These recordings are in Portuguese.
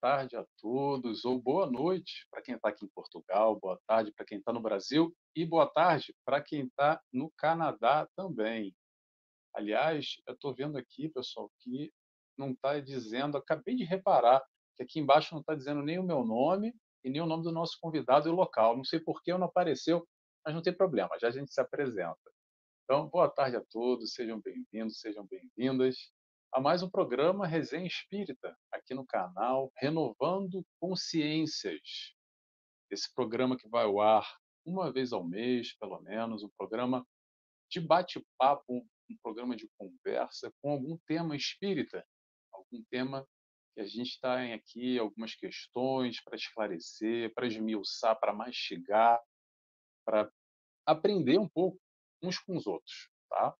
tarde a todos, ou boa noite para quem está aqui em Portugal, boa tarde para quem está no Brasil e boa tarde para quem está no Canadá também. Aliás, eu estou vendo aqui, pessoal, que não está dizendo, acabei de reparar que aqui embaixo não está dizendo nem o meu nome e nem o nome do nosso convidado e o local. Não sei por que não apareceu, mas não tem problema, já a gente se apresenta. Então, boa tarde a todos, sejam bem-vindos, sejam bem-vindas a mais um programa Resenha Espírita, aqui no canal Renovando Consciências. Esse programa que vai ao ar uma vez ao mês, pelo menos, um programa de bate-papo, um programa de conversa com algum tema espírita, algum tema que a gente está em aqui, algumas questões para esclarecer, para esmiuçar, para mastigar, para aprender um pouco uns com os outros, tá?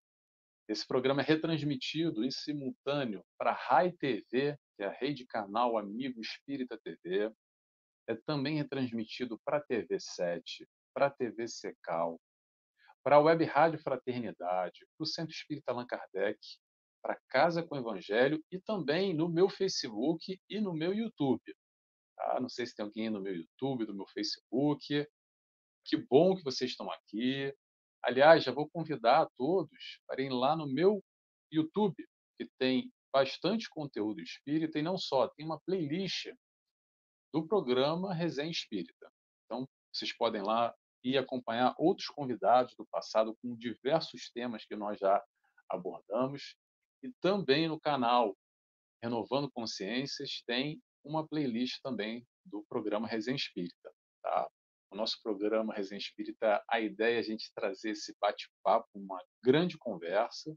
Esse programa é retransmitido em simultâneo para a RAI TV, que é a rede canal Amigo Espírita TV. É também retransmitido para a TV 7, para a TV Secal, para a Web Rádio Fraternidade, para o Centro Espírita Allan Kardec, para Casa com Evangelho e também no meu Facebook e no meu YouTube. Tá? Não sei se tem alguém no meu YouTube, no meu Facebook. Que bom que vocês estão aqui. Aliás, já vou convidar a todos para ir lá no meu YouTube, que tem bastante conteúdo espírita e não só, tem uma playlist do programa Resenha Espírita. Então, vocês podem lá e acompanhar outros convidados do passado com diversos temas que nós já abordamos. E também no canal Renovando Consciências tem uma playlist também do programa Resenha Espírita. Tá? O nosso programa Resenha Espírita, a ideia é a gente trazer esse bate-papo, uma grande conversa.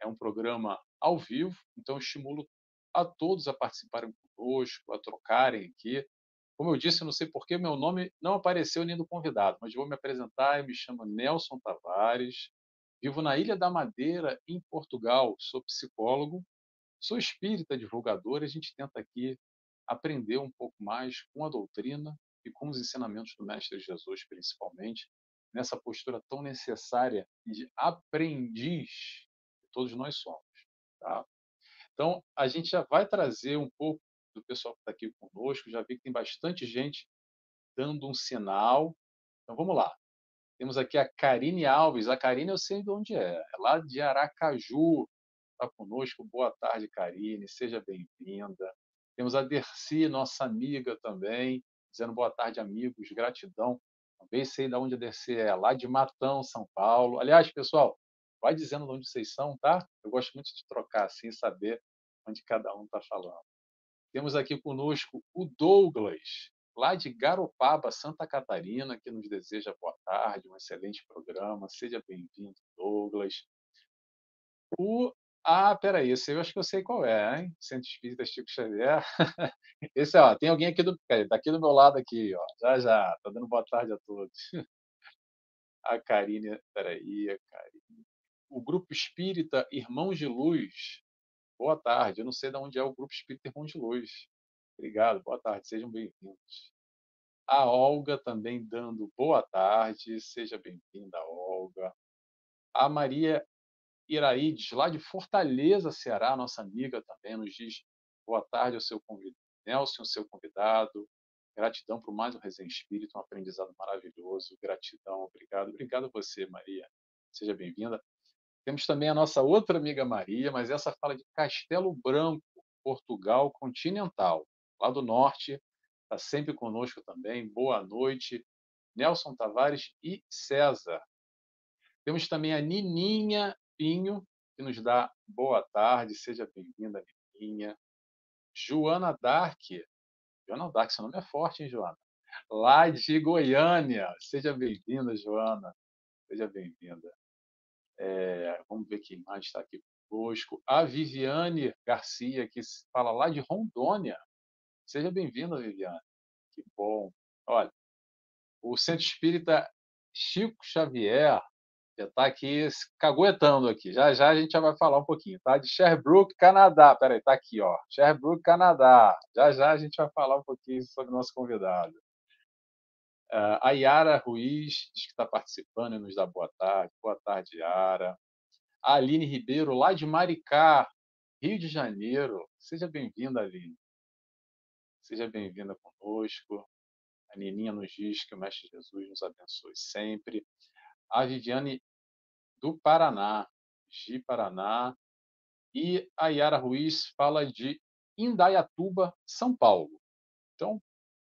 É um programa ao vivo, então estimulo a todos a participarem conosco, a trocarem aqui. Como eu disse, não sei por que meu nome não apareceu nem do convidado, mas vou me apresentar. Eu me chamo Nelson Tavares, vivo na Ilha da Madeira, em Portugal. Sou psicólogo, sou espírita divulgador. E a gente tenta aqui aprender um pouco mais com a doutrina e com os ensinamentos do Mestre Jesus, principalmente, nessa postura tão necessária de aprendiz que todos nós somos. Tá? Então, a gente já vai trazer um pouco do pessoal que está aqui conosco, já vi que tem bastante gente dando um sinal. Então, vamos lá. Temos aqui a Karine Alves. A Karine eu sei de onde é. É lá de Aracaju. Está conosco. Boa tarde, Karine. Seja bem-vinda. Temos a Dercy, nossa amiga também dizendo boa tarde, amigos, gratidão. Também sei de onde a DC é, lá de Matão, São Paulo. Aliás, pessoal, vai dizendo de onde vocês são, tá? Eu gosto muito de trocar assim, saber onde cada um está falando. Temos aqui conosco o Douglas, lá de Garopaba, Santa Catarina, que nos deseja boa tarde, um excelente programa. Seja bem-vindo, Douglas. O ah, peraí, esse eu acho que eu sei qual é, hein? Centro Espírita Chico Xavier. Esse, ó, tem alguém aqui do, daqui do meu lado aqui, ó. Já, já. Tá dando boa tarde a todos. A Karine, peraí, a Karine. O Grupo Espírita Irmãos de Luz. Boa tarde. Eu não sei de onde é o Grupo Espírita Irmãos de Luz. Obrigado, boa tarde. Sejam bem-vindos. A Olga também dando boa tarde. Seja bem-vinda, Olga. A Maria Iraídes, lá de Fortaleza, Ceará, nossa amiga também, nos diz boa tarde ao seu convidado, Nelson, seu convidado. Gratidão por mais um Resenha Espírito, um aprendizado maravilhoso. Gratidão, obrigado. Obrigado a você, Maria. Seja bem-vinda. Temos também a nossa outra amiga Maria, mas essa fala de Castelo Branco, Portugal continental, lá do norte. Está sempre conosco também. Boa noite. Nelson Tavares e César. Temos também a Nininha Pinho, que nos dá boa tarde, seja bem-vinda, Nininha. Joana Dark, Joana Dark, seu nome é forte, hein, Joana? Lá de Goiânia, seja bem-vinda, Joana, seja bem-vinda. É, vamos ver quem mais está aqui conosco. A Viviane Garcia, que fala lá de Rondônia. Seja bem-vinda, Viviane. Que bom. Olha, o Centro Espírita Chico Xavier está aqui caguetando aqui. Já já a gente já vai falar um pouquinho, tá? De Sherbrooke, Canadá. Peraí, tá aqui, ó. Sherbrooke, Canadá. Já já a gente vai falar um pouquinho sobre o nosso convidado. Uh, a Yara Ruiz que está participando e nos dá boa tarde. Boa tarde, Yara. A Aline Ribeiro, lá de Maricá, Rio de Janeiro. Seja bem-vinda, Aline. Seja bem-vinda conosco. A Nininha nos diz que o Mestre Jesus nos abençoe sempre. A Viviane do Paraná, de Paraná. E a Yara Ruiz fala de Indaiatuba, São Paulo. Então,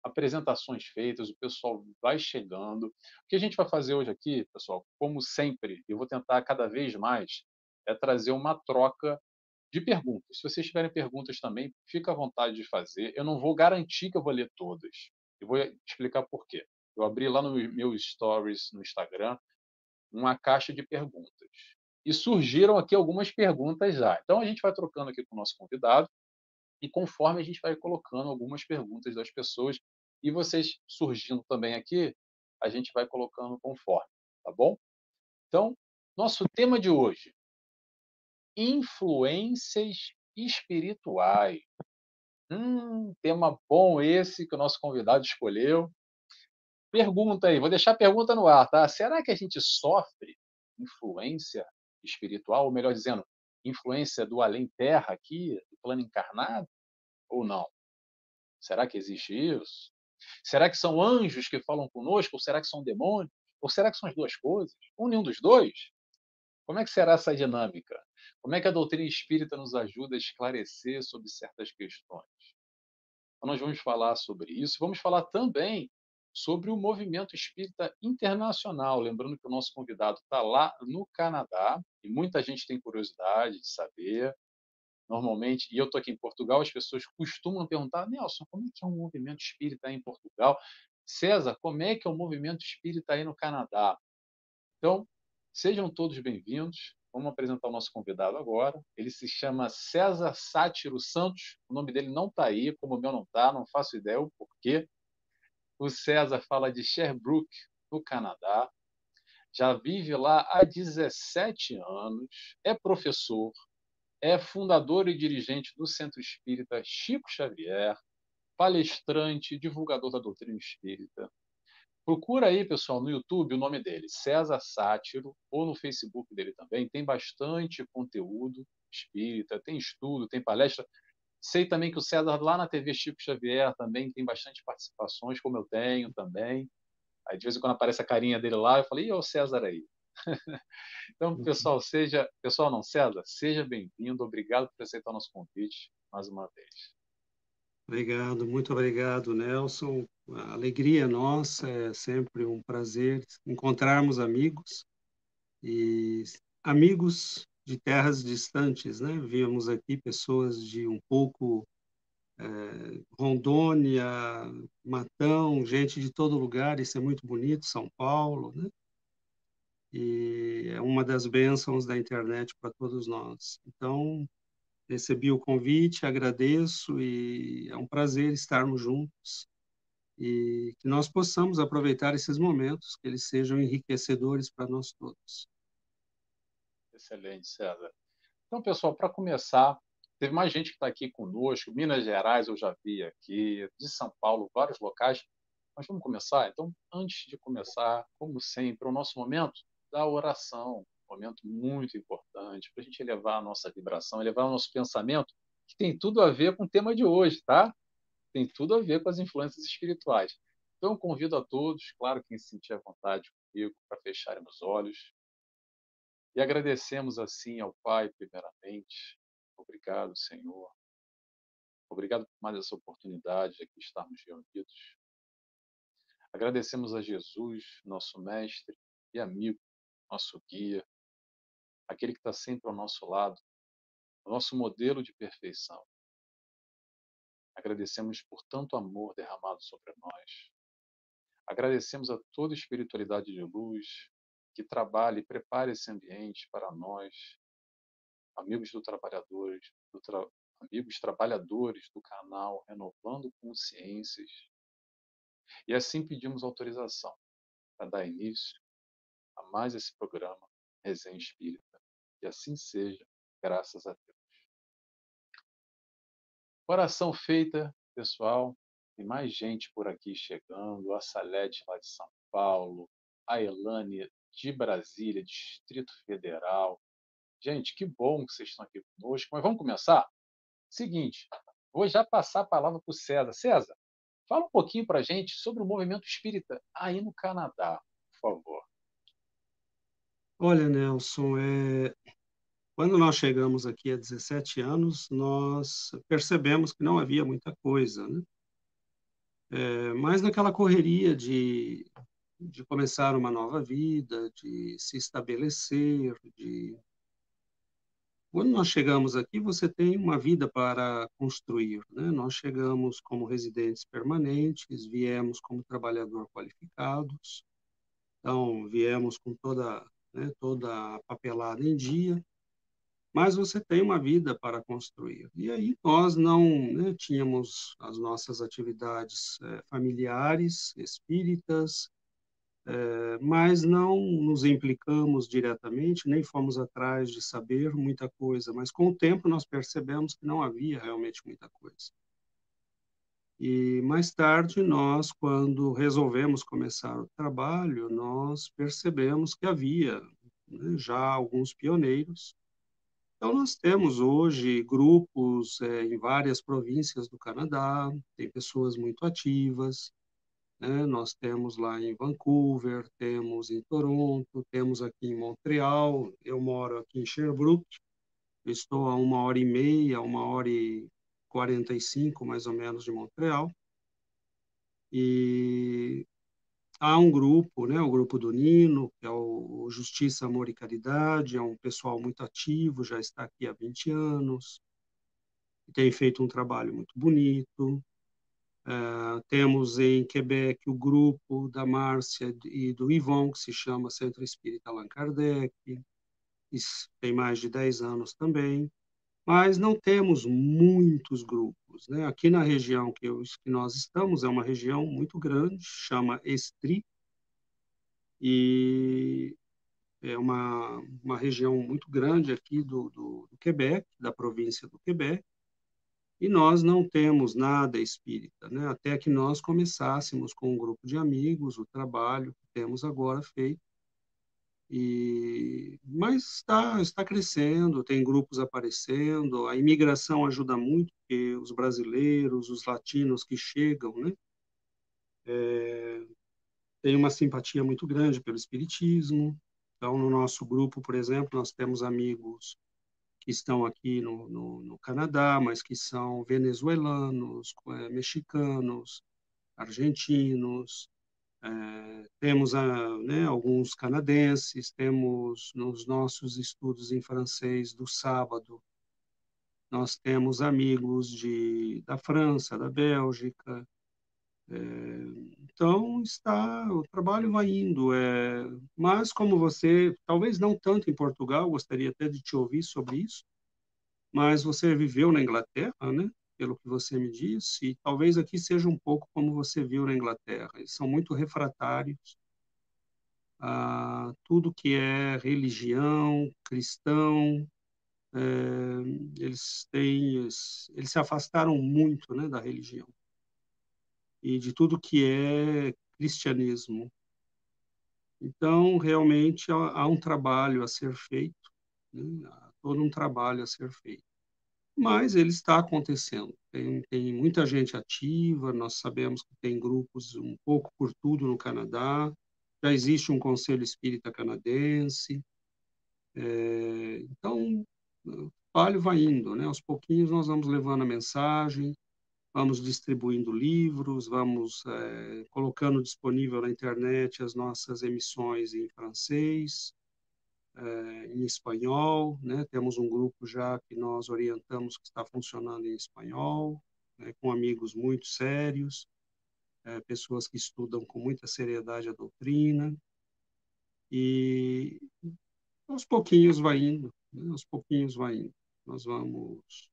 apresentações feitas, o pessoal vai chegando. O que a gente vai fazer hoje aqui, pessoal, como sempre, eu vou tentar cada vez mais, é trazer uma troca de perguntas. Se vocês tiverem perguntas também, fica à vontade de fazer. Eu não vou garantir que eu vou ler todas. Eu vou explicar por quê. Eu abri lá no meu stories no Instagram uma caixa de perguntas. E surgiram aqui algumas perguntas já. Então a gente vai trocando aqui com o nosso convidado e conforme a gente vai colocando algumas perguntas das pessoas e vocês surgindo também aqui, a gente vai colocando conforme, tá bom? Então, nosso tema de hoje: influências espirituais. Hum, tema bom esse que o nosso convidado escolheu. Pergunta aí, vou deixar a pergunta no ar, tá? Será que a gente sofre influência espiritual, ou melhor dizendo, influência do além-terra aqui, do plano encarnado, ou não? Será que existe isso? Será que são anjos que falam conosco, ou será que são demônios? Ou será que são as duas coisas? Ou nenhum dos dois? Como é que será essa dinâmica? Como é que a doutrina espírita nos ajuda a esclarecer sobre certas questões? Então, nós vamos falar sobre isso. Vamos falar também sobre o movimento espírita internacional. Lembrando que o nosso convidado está lá no Canadá e muita gente tem curiosidade de saber. Normalmente, e eu estou aqui em Portugal, as pessoas costumam perguntar: Nelson, como é que é um movimento espírita aí em Portugal? César, como é que é o movimento espírita aí no Canadá? Então, sejam todos bem-vindos. Vamos apresentar o nosso convidado agora. Ele se chama César Sátiro Santos. O nome dele não está aí, como o meu não está, não faço ideia o porquê. O César fala de Sherbrooke, no Canadá. Já vive lá há 17 anos, é professor, é fundador e dirigente do Centro Espírita Chico Xavier, palestrante, divulgador da doutrina espírita. Procura aí, pessoal, no YouTube o nome dele, César Sátiro, ou no Facebook dele também. Tem bastante conteúdo espírita, tem estudo, tem palestra. Sei também que o César, lá na TV Chico Xavier, também tem bastante participações, como eu tenho também. Aí, de vez em quando aparece a carinha dele lá, eu falei, e o César aí? então, uhum. pessoal, seja. Pessoal, não, César, seja bem-vindo. Obrigado por aceitar o nosso convite mais uma vez. Obrigado, muito obrigado, Nelson. A alegria nossa, é sempre um prazer encontrarmos amigos e amigos de terras distantes, né? Víamos aqui pessoas de um pouco é, Rondônia, Matão, gente de todo lugar, isso é muito bonito, São Paulo, né? E é uma das bênçãos da internet para todos nós. Então, recebi o convite, agradeço e é um prazer estarmos juntos e que nós possamos aproveitar esses momentos, que eles sejam enriquecedores para nós todos. Excelente, César. Então, pessoal, para começar, teve mais gente que está aqui conosco. Minas Gerais eu já vi aqui, de São Paulo, vários locais. Mas vamos começar? Então, antes de começar, como sempre, o nosso momento da oração, um momento muito importante para a gente elevar a nossa vibração, elevar o nosso pensamento, que tem tudo a ver com o tema de hoje, tá? Tem tudo a ver com as influências espirituais. Então, convido a todos, claro, quem se sentir à vontade comigo, para fecharem os olhos, e agradecemos assim ao Pai, primeiramente. Obrigado, Senhor. Obrigado por mais essa oportunidade de aqui estarmos reunidos. Agradecemos a Jesus, nosso mestre e amigo, nosso guia, aquele que está sempre ao nosso lado, o nosso modelo de perfeição. Agradecemos por tanto amor derramado sobre nós. Agradecemos a toda espiritualidade de luz, que trabalhe e prepare esse ambiente para nós, amigos do trabalhadores, do tra... amigos trabalhadores do canal Renovando Consciências. E assim pedimos autorização para dar início a mais esse programa Resenha Espírita. E assim seja, graças a Deus. Oração feita, pessoal. Tem mais gente por aqui chegando. A Salete lá de São Paulo, a Elane de Brasília, Distrito Federal. Gente, que bom que vocês estão aqui conosco. Mas vamos começar? Seguinte, vou já passar a palavra para o César. César, fala um pouquinho para a gente sobre o movimento espírita aí no Canadá, por favor. Olha, Nelson, é... quando nós chegamos aqui há 17 anos, nós percebemos que não havia muita coisa, né? É, mas naquela correria de, de começar uma nova vida, de se estabelecer, de quando nós chegamos aqui, você tem uma vida para construir. Né? Nós chegamos como residentes permanentes, viemos como trabalhador qualificados, então viemos com toda, né, toda a papelada em dia, mas você tem uma vida para construir. E aí nós não né, tínhamos as nossas atividades é, familiares, espíritas, é, mas não nos implicamos diretamente, nem fomos atrás de saber muita coisa, mas com o tempo nós percebemos que não havia realmente muita coisa. E mais tarde, nós, quando resolvemos começar o trabalho, nós percebemos que havia né, já alguns pioneiros. Então, nós temos hoje grupos é, em várias províncias do Canadá, tem pessoas muito ativas, né? Nós temos lá em Vancouver, temos em Toronto, temos aqui em Montreal. Eu moro aqui em Sherbrooke. Estou a uma hora e meia, uma hora e quarenta e cinco, mais ou menos, de Montreal. E há um grupo, né, o grupo do Nino, que é o Justiça, Amor e Caridade, é um pessoal muito ativo, já está aqui há 20 anos, tem feito um trabalho muito bonito. Uh, temos em Quebec o grupo da Márcia e do Yvon, que se chama Centro Espírita Allan Kardec, Isso tem mais de 10 anos também, mas não temos muitos grupos. Né? Aqui na região que, eu, que nós estamos, é uma região muito grande, chama Estri, e é uma, uma região muito grande aqui do, do, do Quebec, da província do Quebec, e nós não temos nada espírita, né? até que nós começássemos com um grupo de amigos, o trabalho que temos agora feito. E... Mas está, está crescendo, tem grupos aparecendo, a imigração ajuda muito, porque os brasileiros, os latinos que chegam, né? É... tem uma simpatia muito grande pelo espiritismo. Então, no nosso grupo, por exemplo, nós temos amigos que estão aqui no, no, no Canadá, mas que são venezuelanos, é, mexicanos, argentinos, é, temos a, né, alguns canadenses, temos nos nossos estudos em francês do sábado, nós temos amigos de, da França, da Bélgica. É, então, está, o trabalho vai indo. É, mas, como você, talvez não tanto em Portugal, gostaria até de te ouvir sobre isso, mas você viveu na Inglaterra, né? Pelo que você me disse, e talvez aqui seja um pouco como você viu na Inglaterra. Eles são muito refratários a tudo que é religião, cristão. É, eles têm, eles, eles se afastaram muito, né, da religião e de tudo que é cristianismo. Então, realmente, há, um trabalho a ser feito, né? há todo um trabalho a ser feito. Mas ele está acontecendo. Tem, tem muita gente ativa, nós sabemos que tem grupos um pouco por tudo no Canadá, já existe um Conselho Espírita Canadense. É, então, o trabalho vai indo, né? Aos pouquinhos nós vamos levando a mensagem, vamos distribuindo livros, vamos é, colocando disponível na internet as nossas emissões em francês, é, em espanhol, né? Temos um grupo já que nós orientamos que está funcionando em espanhol, né? com amigos muito sérios, é, pessoas que estudam com muita seriedade a doutrina e aos pouquinhos vai indo, né? aos pouquinhos vai indo. Nós vamos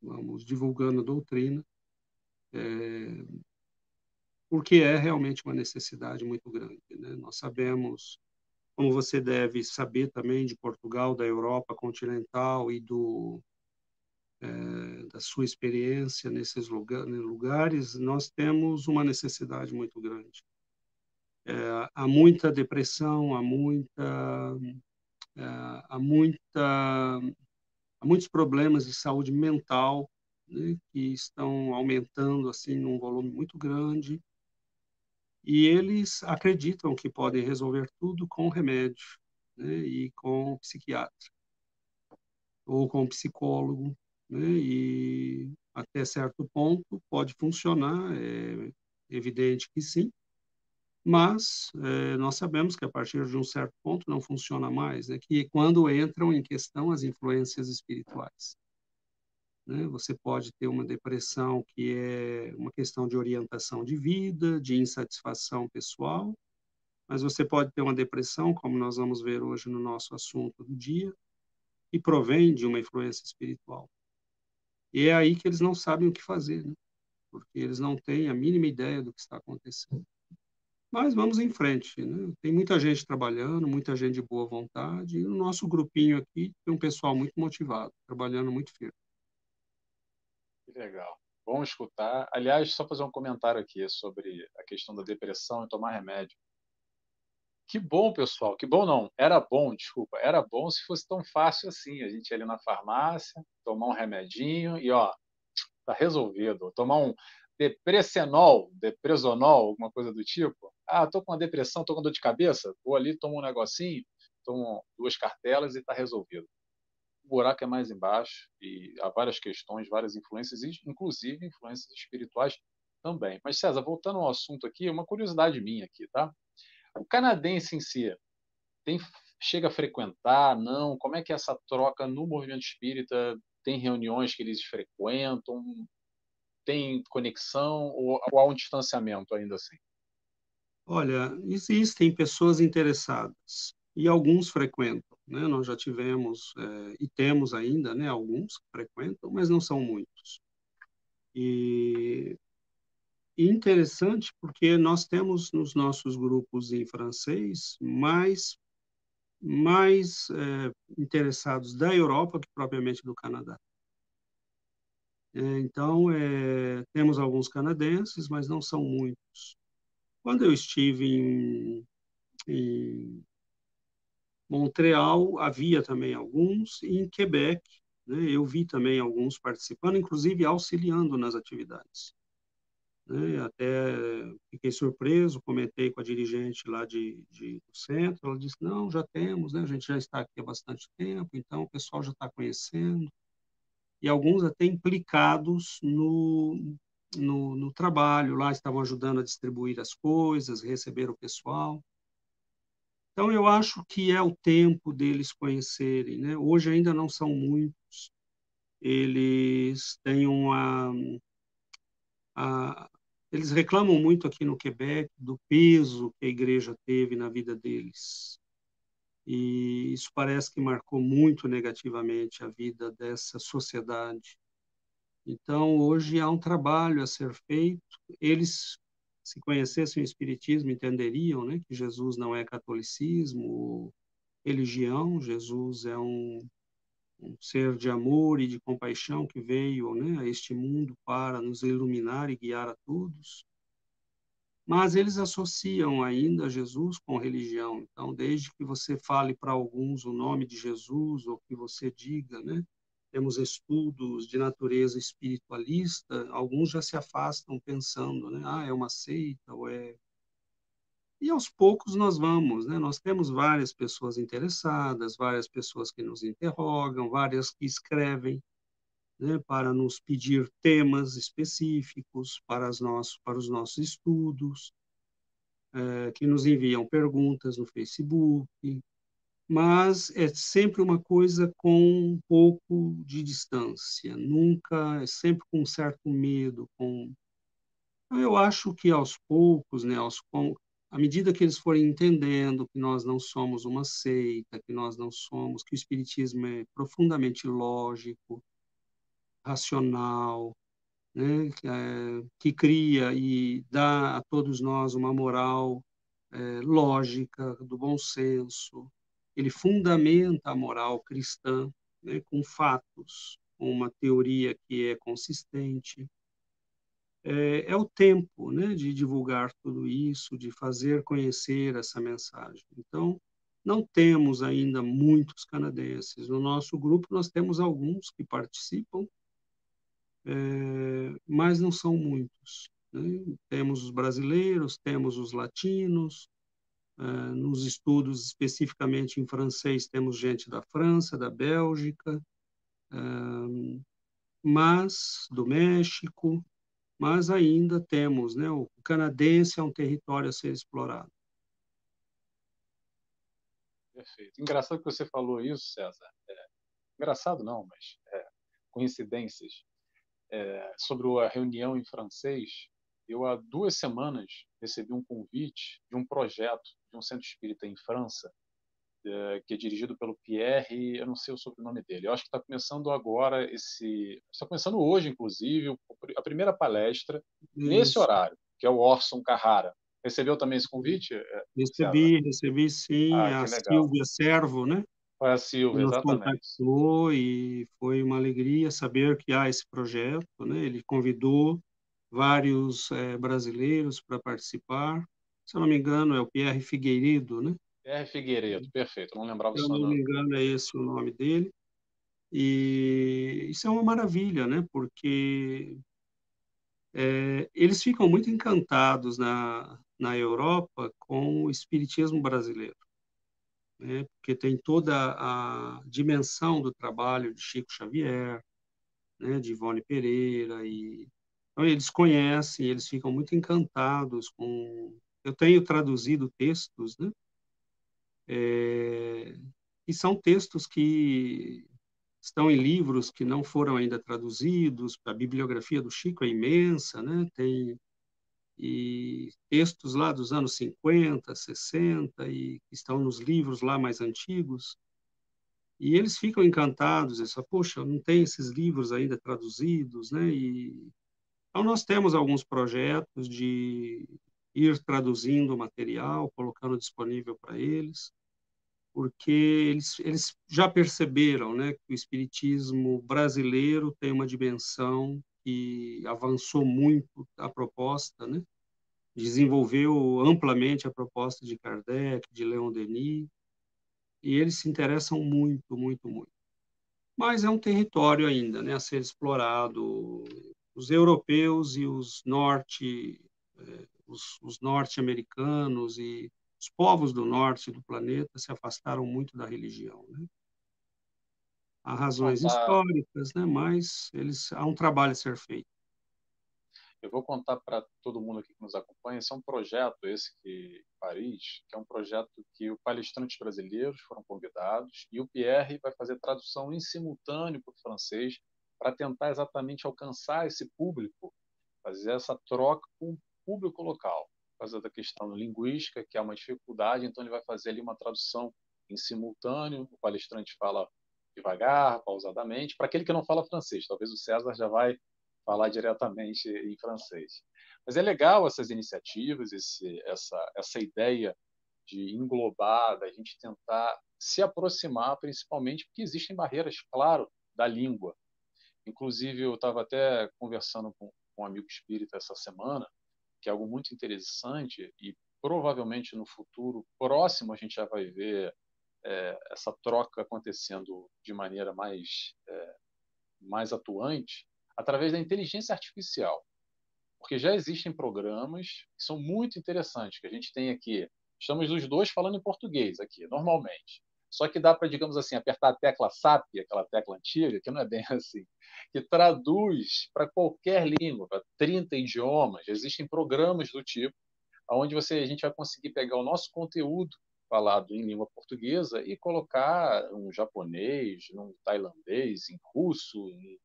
vamos divulgando a doutrina é, porque é realmente uma necessidade muito grande. Né? Nós sabemos, como você deve saber também de Portugal, da Europa continental e do é, da sua experiência nesses lugares, nós temos uma necessidade muito grande. É, há muita depressão, há muita, é, há muita, há muitos problemas de saúde mental né, que estão aumentando assim num volume muito grande. E eles acreditam que podem resolver tudo com remédio né, e com psiquiatra. Ou com psicólogo, né, e até certo ponto pode funcionar, é evidente que sim, mas é, nós sabemos que a partir de um certo ponto não funciona mais, né, que quando entram em questão as influências espirituais. Né? Você pode ter uma depressão que é uma questão de orientação de vida, de insatisfação pessoal, mas você pode ter uma depressão, como nós vamos ver hoje no nosso assunto do dia, que provém de uma influência espiritual. E é aí que eles não sabem o que fazer, né? porque eles não têm a mínima ideia do que está acontecendo. Mas vamos em frente, né? Tem muita gente trabalhando, muita gente de boa vontade, e o nosso grupinho aqui tem um pessoal muito motivado, trabalhando muito firme. Que legal. Bom escutar. Aliás, só fazer um comentário aqui sobre a questão da depressão e tomar remédio. Que bom, pessoal. Que bom não. Era bom, desculpa. Era bom se fosse tão fácil assim. A gente ir ali na farmácia, tomar um remedinho e, ó, tá resolvido. Tomar um depressenol, depresonol, alguma coisa do tipo. Ah, tô com uma depressão, tô com dor de cabeça. Vou ali, tomo um negocinho, tomo duas cartelas e tá resolvido o buraco é mais embaixo e há várias questões, várias influências, inclusive influências espirituais também. Mas, César, voltando ao assunto aqui, uma curiosidade minha aqui, tá? O canadense em si tem, chega a frequentar, não? Como é que é essa troca no movimento espírita? Tem reuniões que eles frequentam? Tem conexão ou, ou há um distanciamento ainda assim? Olha, existem pessoas interessadas e alguns frequentam. Né? Nós já tivemos é, e temos ainda né, alguns que frequentam, mas não são muitos. E, e interessante porque nós temos nos nossos grupos em francês mais mais é, interessados da Europa que propriamente do Canadá. É, então, é, temos alguns canadenses, mas não são muitos. Quando eu estive em, em Montreal havia também alguns, e em Quebec né, eu vi também alguns participando, inclusive auxiliando nas atividades. Né, até fiquei surpreso, comentei com a dirigente lá de, de, do centro, ela disse, não, já temos, né, a gente já está aqui há bastante tempo, então o pessoal já está conhecendo, e alguns até implicados no, no, no trabalho, lá estavam ajudando a distribuir as coisas, receber o pessoal. Então, eu acho que é o tempo deles conhecerem. Né? Hoje ainda não são muitos. Eles têm uma. A, eles reclamam muito aqui no Quebec do peso que a igreja teve na vida deles. E isso parece que marcou muito negativamente a vida dessa sociedade. Então, hoje há um trabalho a ser feito. Eles se conhecessem o Espiritismo, entenderiam né, que Jesus não é catolicismo, religião, Jesus é um, um ser de amor e de compaixão que veio né, a este mundo para nos iluminar e guiar a todos. Mas eles associam ainda Jesus com religião. Então, desde que você fale para alguns o nome de Jesus, ou que você diga, né, temos estudos de natureza espiritualista, alguns já se afastam pensando, né? Ah, é uma seita ou é e aos poucos nós vamos, né? Nós temos várias pessoas interessadas, várias pessoas que nos interrogam, várias que escrevem, né, para nos pedir temas específicos para, as nossos, para os nossos estudos, é, que nos enviam perguntas no Facebook, mas é sempre uma coisa com um pouco de distância, nunca, é sempre com um certo medo. Com... Então, eu acho que aos poucos, né, aos, à medida que eles forem entendendo que nós não somos uma seita, que nós não somos, que o Espiritismo é profundamente lógico, racional, né, que, é, que cria e dá a todos nós uma moral é, lógica, do bom senso, ele fundamenta a moral cristã né, com fatos, com uma teoria que é consistente. É, é o tempo né, de divulgar tudo isso, de fazer conhecer essa mensagem. Então, não temos ainda muitos canadenses. No nosso grupo, nós temos alguns que participam, é, mas não são muitos. Né? Temos os brasileiros, temos os latinos, é, nos estudos especificamente em francês, temos gente da França, da Bélgica, é, mas do México, mas ainda temos, né, o canadense é um território a ser explorado. Perfeito. Engraçado que você falou isso, César. É, engraçado não, mas é, coincidências. É, sobre a reunião em francês, eu há duas semanas recebi um convite de um projeto de um centro espírita em França, é, que é dirigido pelo Pierre, eu não sei o sobrenome dele. Eu acho que está começando agora esse, está começando hoje, inclusive, a primeira palestra Isso. nesse horário, que é o Orson Carrara. Recebeu também esse convite? É, recebi, recebi sim. Ah, a Silvia Servo, né? Foi a Silvia, Nos exatamente. contactou e foi uma alegria saber que há esse projeto, né? Ele convidou vários é, brasileiros para participar. Se eu não me engano, é o Pierre Figueiredo, né? Pierre Figueiredo, perfeito. Não lembrava Se eu não me engano, é esse o nome dele. E isso é uma maravilha, né? Porque é, eles ficam muito encantados na, na Europa com o espiritismo brasileiro, né? Porque tem toda a dimensão do trabalho de Chico Xavier, né? De Ivone Pereira e então, eles conhecem, eles ficam muito encantados com. Eu tenho traduzido textos, né? É... E são textos que estão em livros que não foram ainda traduzidos. A bibliografia do Chico é imensa, né? Tem e textos lá dos anos 50, 60 e que estão nos livros lá mais antigos. E eles ficam encantados, eles falam, poxa, não tem esses livros ainda traduzidos, né? E então, nós temos alguns projetos de ir traduzindo o material, colocando disponível para eles, porque eles, eles já perceberam né, que o espiritismo brasileiro tem uma dimensão que avançou muito a proposta, né? desenvolveu amplamente a proposta de Kardec, de Leon Denis, e eles se interessam muito, muito, muito. Mas é um território ainda né, a ser explorado os europeus e os norte eh, os, os norte-americanos e os povos do norte do planeta se afastaram muito da religião, né? Há razões históricas, né? Mas eles há um trabalho a ser feito. Eu vou contar para todo mundo aqui que nos acompanha. Esse é um projeto, esse que Paris, que é um projeto que os palestrantes brasileiros foram convidados e o Pierre vai fazer tradução em simultâneo para o francês para tentar exatamente alcançar esse público, fazer essa troca com o público local, por causa da questão linguística, que é uma dificuldade, então ele vai fazer ali uma tradução em simultâneo, o palestrante fala devagar, pausadamente, para aquele que não fala francês, talvez o César já vai falar diretamente em francês. Mas é legal essas iniciativas, esse, essa, essa ideia de englobar, da gente tentar se aproximar, principalmente porque existem barreiras, claro, da língua. Inclusive, eu estava até conversando com, com um amigo espírita essa semana, que é algo muito interessante e provavelmente no futuro próximo a gente já vai ver é, essa troca acontecendo de maneira mais, é, mais atuante através da inteligência artificial. Porque já existem programas que são muito interessantes, que a gente tem aqui. Estamos os dois falando em português aqui, normalmente. Só que dá para, digamos assim, apertar a tecla SAP, aquela tecla antiga, que não é bem assim, que traduz para qualquer língua, para 30 idiomas. Existem programas do tipo, onde você, a gente vai conseguir pegar o nosso conteúdo falado em língua portuguesa e colocar um japonês, um tailandês, em russo, em,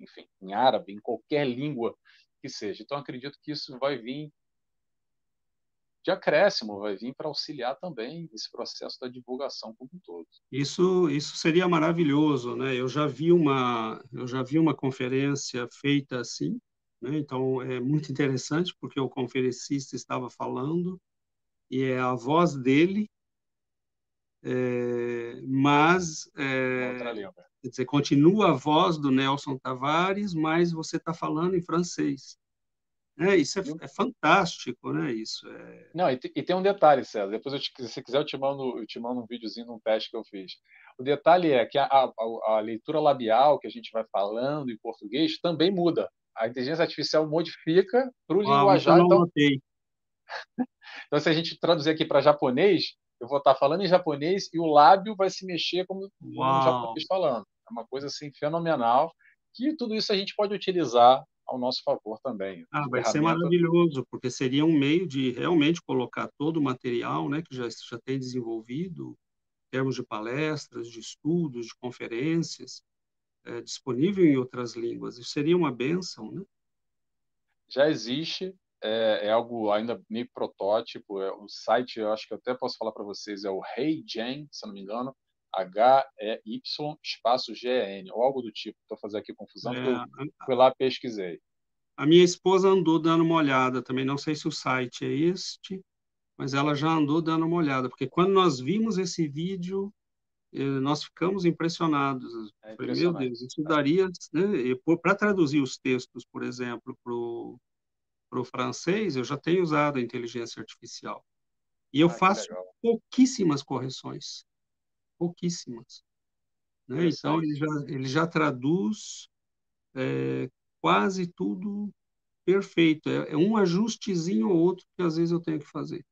enfim, em árabe, em qualquer língua que seja. Então, acredito que isso vai vir de acréscimo vai vir para auxiliar também esse processo da divulgação como um todo. Isso, isso seria maravilhoso, né? Eu já vi uma, eu já vi uma conferência feita assim, né? Então é muito interessante porque o conferencista estava falando e é a voz dele, é, mas é, quer dizer, continua a voz do Nelson Tavares, mas você está falando em francês. É, isso é, é fantástico, né? Isso é... Não, e, e, tem um detalhe, César. Depois, eu te, se quiser, eu te mando, eu te mando um videozinho de um teste que eu fiz. O detalhe é que a, a, a leitura labial que a gente vai falando em português também muda. A inteligência artificial modifica para o linguajar. Então, notei. então, se a gente traduzir aqui para japonês, eu vou estar falando em japonês e o lábio vai se mexer como, um japonês falando. É uma coisa assim fenomenal que tudo isso a gente pode utilizar ao nosso favor também. Ah, vai ser maravilhoso, porque seria um meio de realmente colocar todo o material né, que já, já tem desenvolvido, em termos de palestras, de estudos, de conferências, é, disponível em outras línguas. Isso seria uma benção, né? Já existe, é, é, algo ainda meio protótipo. É, o site, eu acho que eu até posso falar para vocês, é o HeyGen, se não me engano, H-E-Y espaço G-E-N, ou algo do tipo. Estou fazendo aqui confusão, é, eu fui lá pesquisei. A minha esposa andou dando uma olhada também, não sei se o site é este, mas ela já andou dando uma olhada, porque quando nós vimos esse vídeo, eh, nós ficamos impressionados. É Falei, meu Deus, isso daria, né, para traduzir os textos, por exemplo, para o francês, eu já tenho usado a inteligência artificial. E eu ah, faço pouquíssimas correções pouquíssimas. Né? Então, ele já, ele já traduz é, quase tudo perfeito. É, é, um ajustezinho ou outro que às vezes eu tenho que fazer.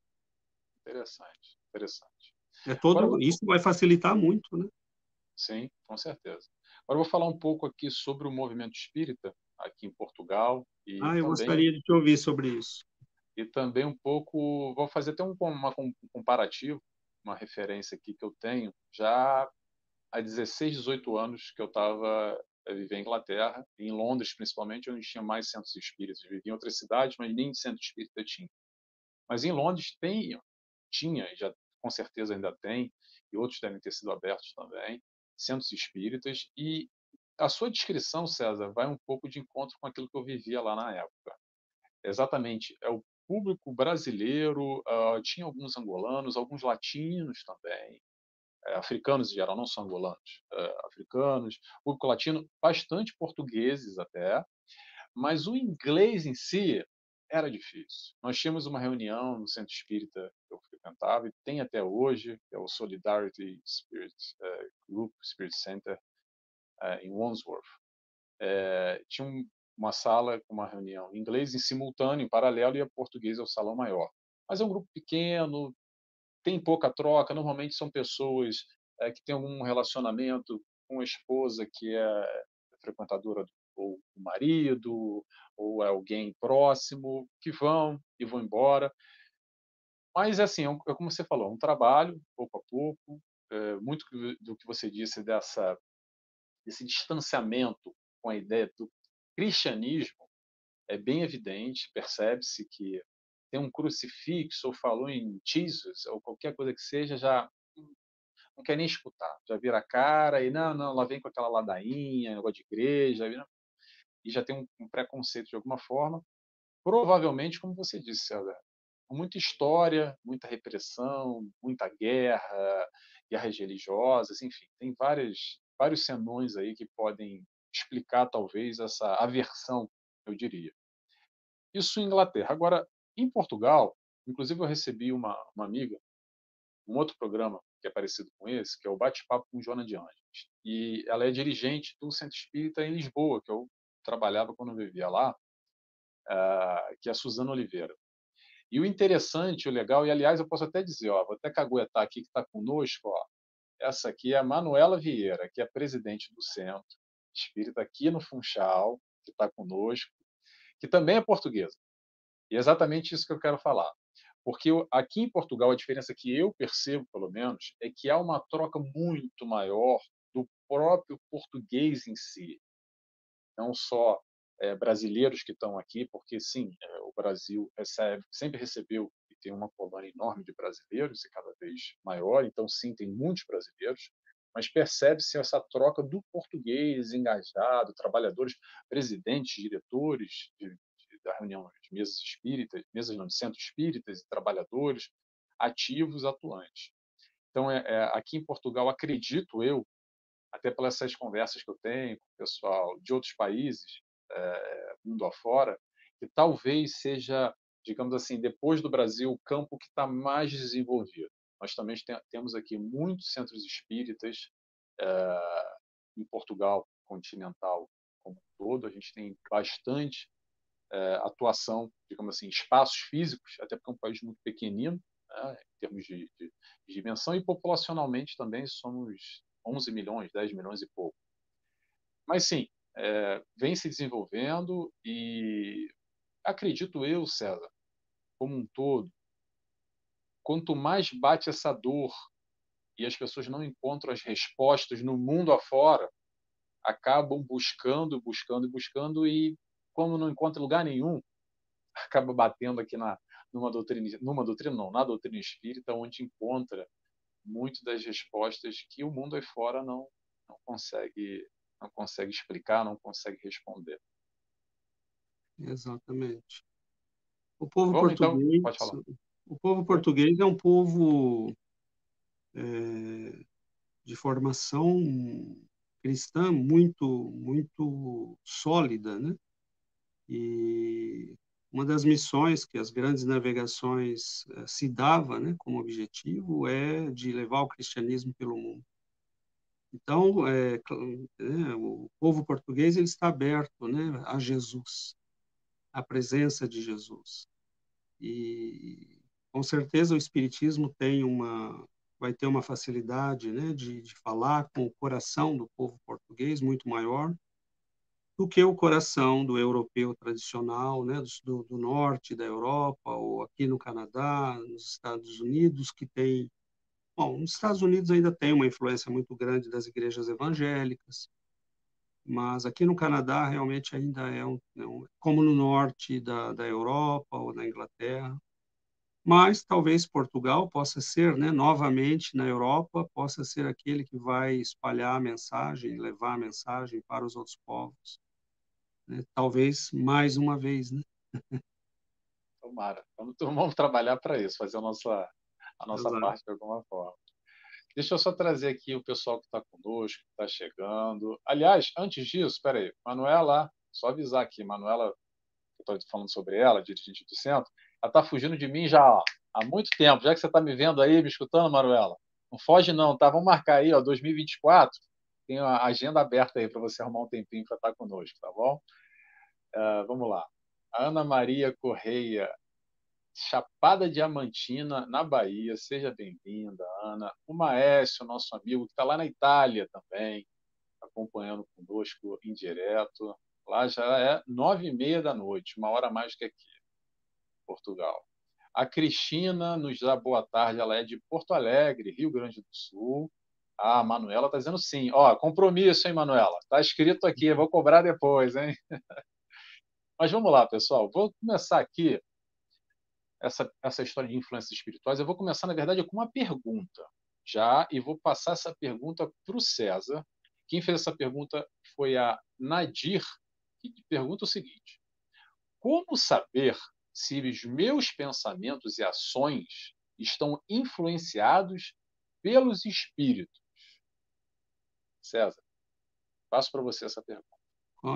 Interessante, interessante. É todo, Agora, isso vai facilitar muito, né? Sim, com certeza. Agora eu vou falar um pouco aqui sobre o movimento espírita aqui em Portugal. E ah, eu também, gostaria de te ouvir sobre isso. E também um pouco, vou fazer até um, uma, um comparativo uma referência aqui que eu tenho, já há 16, 18 anos que eu estava viver em Inglaterra, em Londres principalmente, onde tinha mais centros espíritas. Eu vivia em outras cidades, mas nem centro espírita tinha. Mas em Londres tem, tinha, já com certeza ainda tem, e outros devem ter sido abertos também, centros espíritas, e a sua descrição, César, vai um pouco de encontro com aquilo que eu vivia lá na época. Exatamente, é o público brasileiro, uh, tinha alguns angolanos, alguns latinos também, é, africanos em geral, não são angolanos, é, africanos, público latino, bastante portugueses até, mas o inglês em si era difícil. Nós tínhamos uma reunião no Centro Espírita que eu frequentava, e tem até hoje, é o Solidarity Spirit uh, Group, Spirit Center, uh, em Wandsworth. É, tinha um, uma sala com uma reunião em inglês em simultâneo, em paralelo, e a português é o salão maior. Mas é um grupo pequeno, tem pouca troca, normalmente são pessoas é, que têm algum relacionamento com a esposa que é frequentadora do ou o marido, ou é alguém próximo, que vão e vão embora. Mas, assim, é, é como você falou, é um trabalho, pouco a pouco, é, muito do que você disse dessa, desse distanciamento com a ideia do cristianismo é bem evidente, percebe-se que tem um crucifixo ou falou em Jesus ou qualquer coisa que seja, já não quer nem escutar, já vira a cara e não, não, lá vem com aquela ladainha, negócio de igreja, e já tem um, um preconceito de alguma forma. Provavelmente, como você disse, César, muita história, muita repressão, muita guerra, guerras religiosas, enfim, tem várias, vários senões aí que podem explicar talvez essa aversão, eu diria. Isso em Inglaterra. Agora, em Portugal, inclusive eu recebi uma, uma amiga, um outro programa que é parecido com esse, que é o Bate-Papo com Joana de Anjos. E ela é dirigente do Centro Espírita em Lisboa, que eu trabalhava quando eu vivia lá, uh, que é a Suzana Oliveira. E o interessante, o legal, e aliás eu posso até dizer, ó, vou até caguetar aqui que está conosco, ó, essa aqui é a Manuela Vieira, que é presidente do centro, espírita aqui no Funchal, que está conosco, que também é portuguesa. E é exatamente isso que eu quero falar. Porque aqui em Portugal, a diferença que eu percebo, pelo menos, é que há uma troca muito maior do próprio português em si. Não só é, brasileiros que estão aqui, porque sim, é, o Brasil recebe, sempre recebeu e tem uma colônia enorme de brasileiros e cada vez maior, então sim, tem muitos brasileiros, mas percebe-se essa troca do português engajado, trabalhadores, presidentes, diretores de, de, da reunião de mesas espíritas, mesas não, de centros espíritas e trabalhadores ativos, atuantes. Então, é, é, aqui em Portugal, acredito eu, até pelas essas conversas que eu tenho com o pessoal de outros países, é, mundo afora, que talvez seja, digamos assim, depois do Brasil, o campo que está mais desenvolvido. Nós também temos aqui muitos centros espíritas é, em Portugal continental como um todo. A gente tem bastante é, atuação, digamos assim, espaços físicos, até porque é um país muito pequenino, né, em termos de, de, de, dimensão, e populacionalmente também somos 11 milhões, 10 milhões e pouco. Mas sim, é, vem se desenvolvendo e acredito eu, César, como um todo, quanto mais bate essa dor e as pessoas não encontram as respostas no mundo afora, acabam buscando, buscando e buscando e como não encontra lugar nenhum, acaba batendo aqui na numa doutrina, numa doutrina não, na doutrina espírita, onde encontra muito das respostas que o mundo aí fora não não consegue não consegue explicar, não consegue responder. Exatamente. O povo Vamos, então, português, então, o povo português é um povo é, de formação cristã muito muito sólida, né? E uma das missões que as grandes navegações eh, se dava, né, como objetivo, é de levar o cristianismo pelo mundo. Então, é, é, o povo português ele está aberto, né, a Jesus, à presença de Jesus. E com certeza o espiritismo tem uma vai ter uma facilidade, né, de, de falar com o coração do povo português muito maior do que o coração do europeu tradicional, né, do, do, norte da Europa, ou aqui no Canadá, nos Estados Unidos, que tem. Bom, nos Estados Unidos ainda tem uma influência muito grande das igrejas evangélicas, mas aqui no Canadá realmente ainda é um, é como no norte da, da Europa ou na Inglaterra. Mas talvez Portugal possa ser, né, novamente na Europa, possa ser aquele que vai espalhar a mensagem, levar a mensagem para os outros povos né? talvez mais uma vez, né? Tomara. Vamos, vamos trabalhar para isso, fazer a nossa, a nossa parte de alguma forma. Deixa eu só trazer aqui o pessoal que está conosco, que está chegando. Aliás, antes disso, espera aí, Manuela, só avisar aqui, Manuela, eu estou falando sobre ela, dirigente do centro, ela está fugindo de mim já ó, há muito tempo. Já que você está me vendo aí, me escutando, Manuela, não foge não, tá? Vamos marcar aí, ó, 2024. Tem a agenda aberta aí para você arrumar um tempinho para estar tá conosco, tá bom? Uh, vamos lá. Ana Maria Correia, Chapada Diamantina, na Bahia. Seja bem-vinda, Ana. O Maécio, nosso amigo, que está lá na Itália também, acompanhando conosco em direto. Lá já é nove e meia da noite, uma hora mais que aqui, Portugal. A Cristina nos dá boa tarde, ela é de Porto Alegre, Rio Grande do Sul. Ah, a Manuela está dizendo sim. Ó, compromisso, hein, Manuela? Está escrito aqui, vou cobrar depois, hein? Mas vamos lá, pessoal. Vou começar aqui essa, essa história de influências espirituais. Eu vou começar, na verdade, com uma pergunta já, e vou passar essa pergunta para o César. Quem fez essa pergunta foi a Nadir, que pergunta o seguinte: Como saber se os meus pensamentos e ações estão influenciados pelos espíritos? César, passo para você essa pergunta.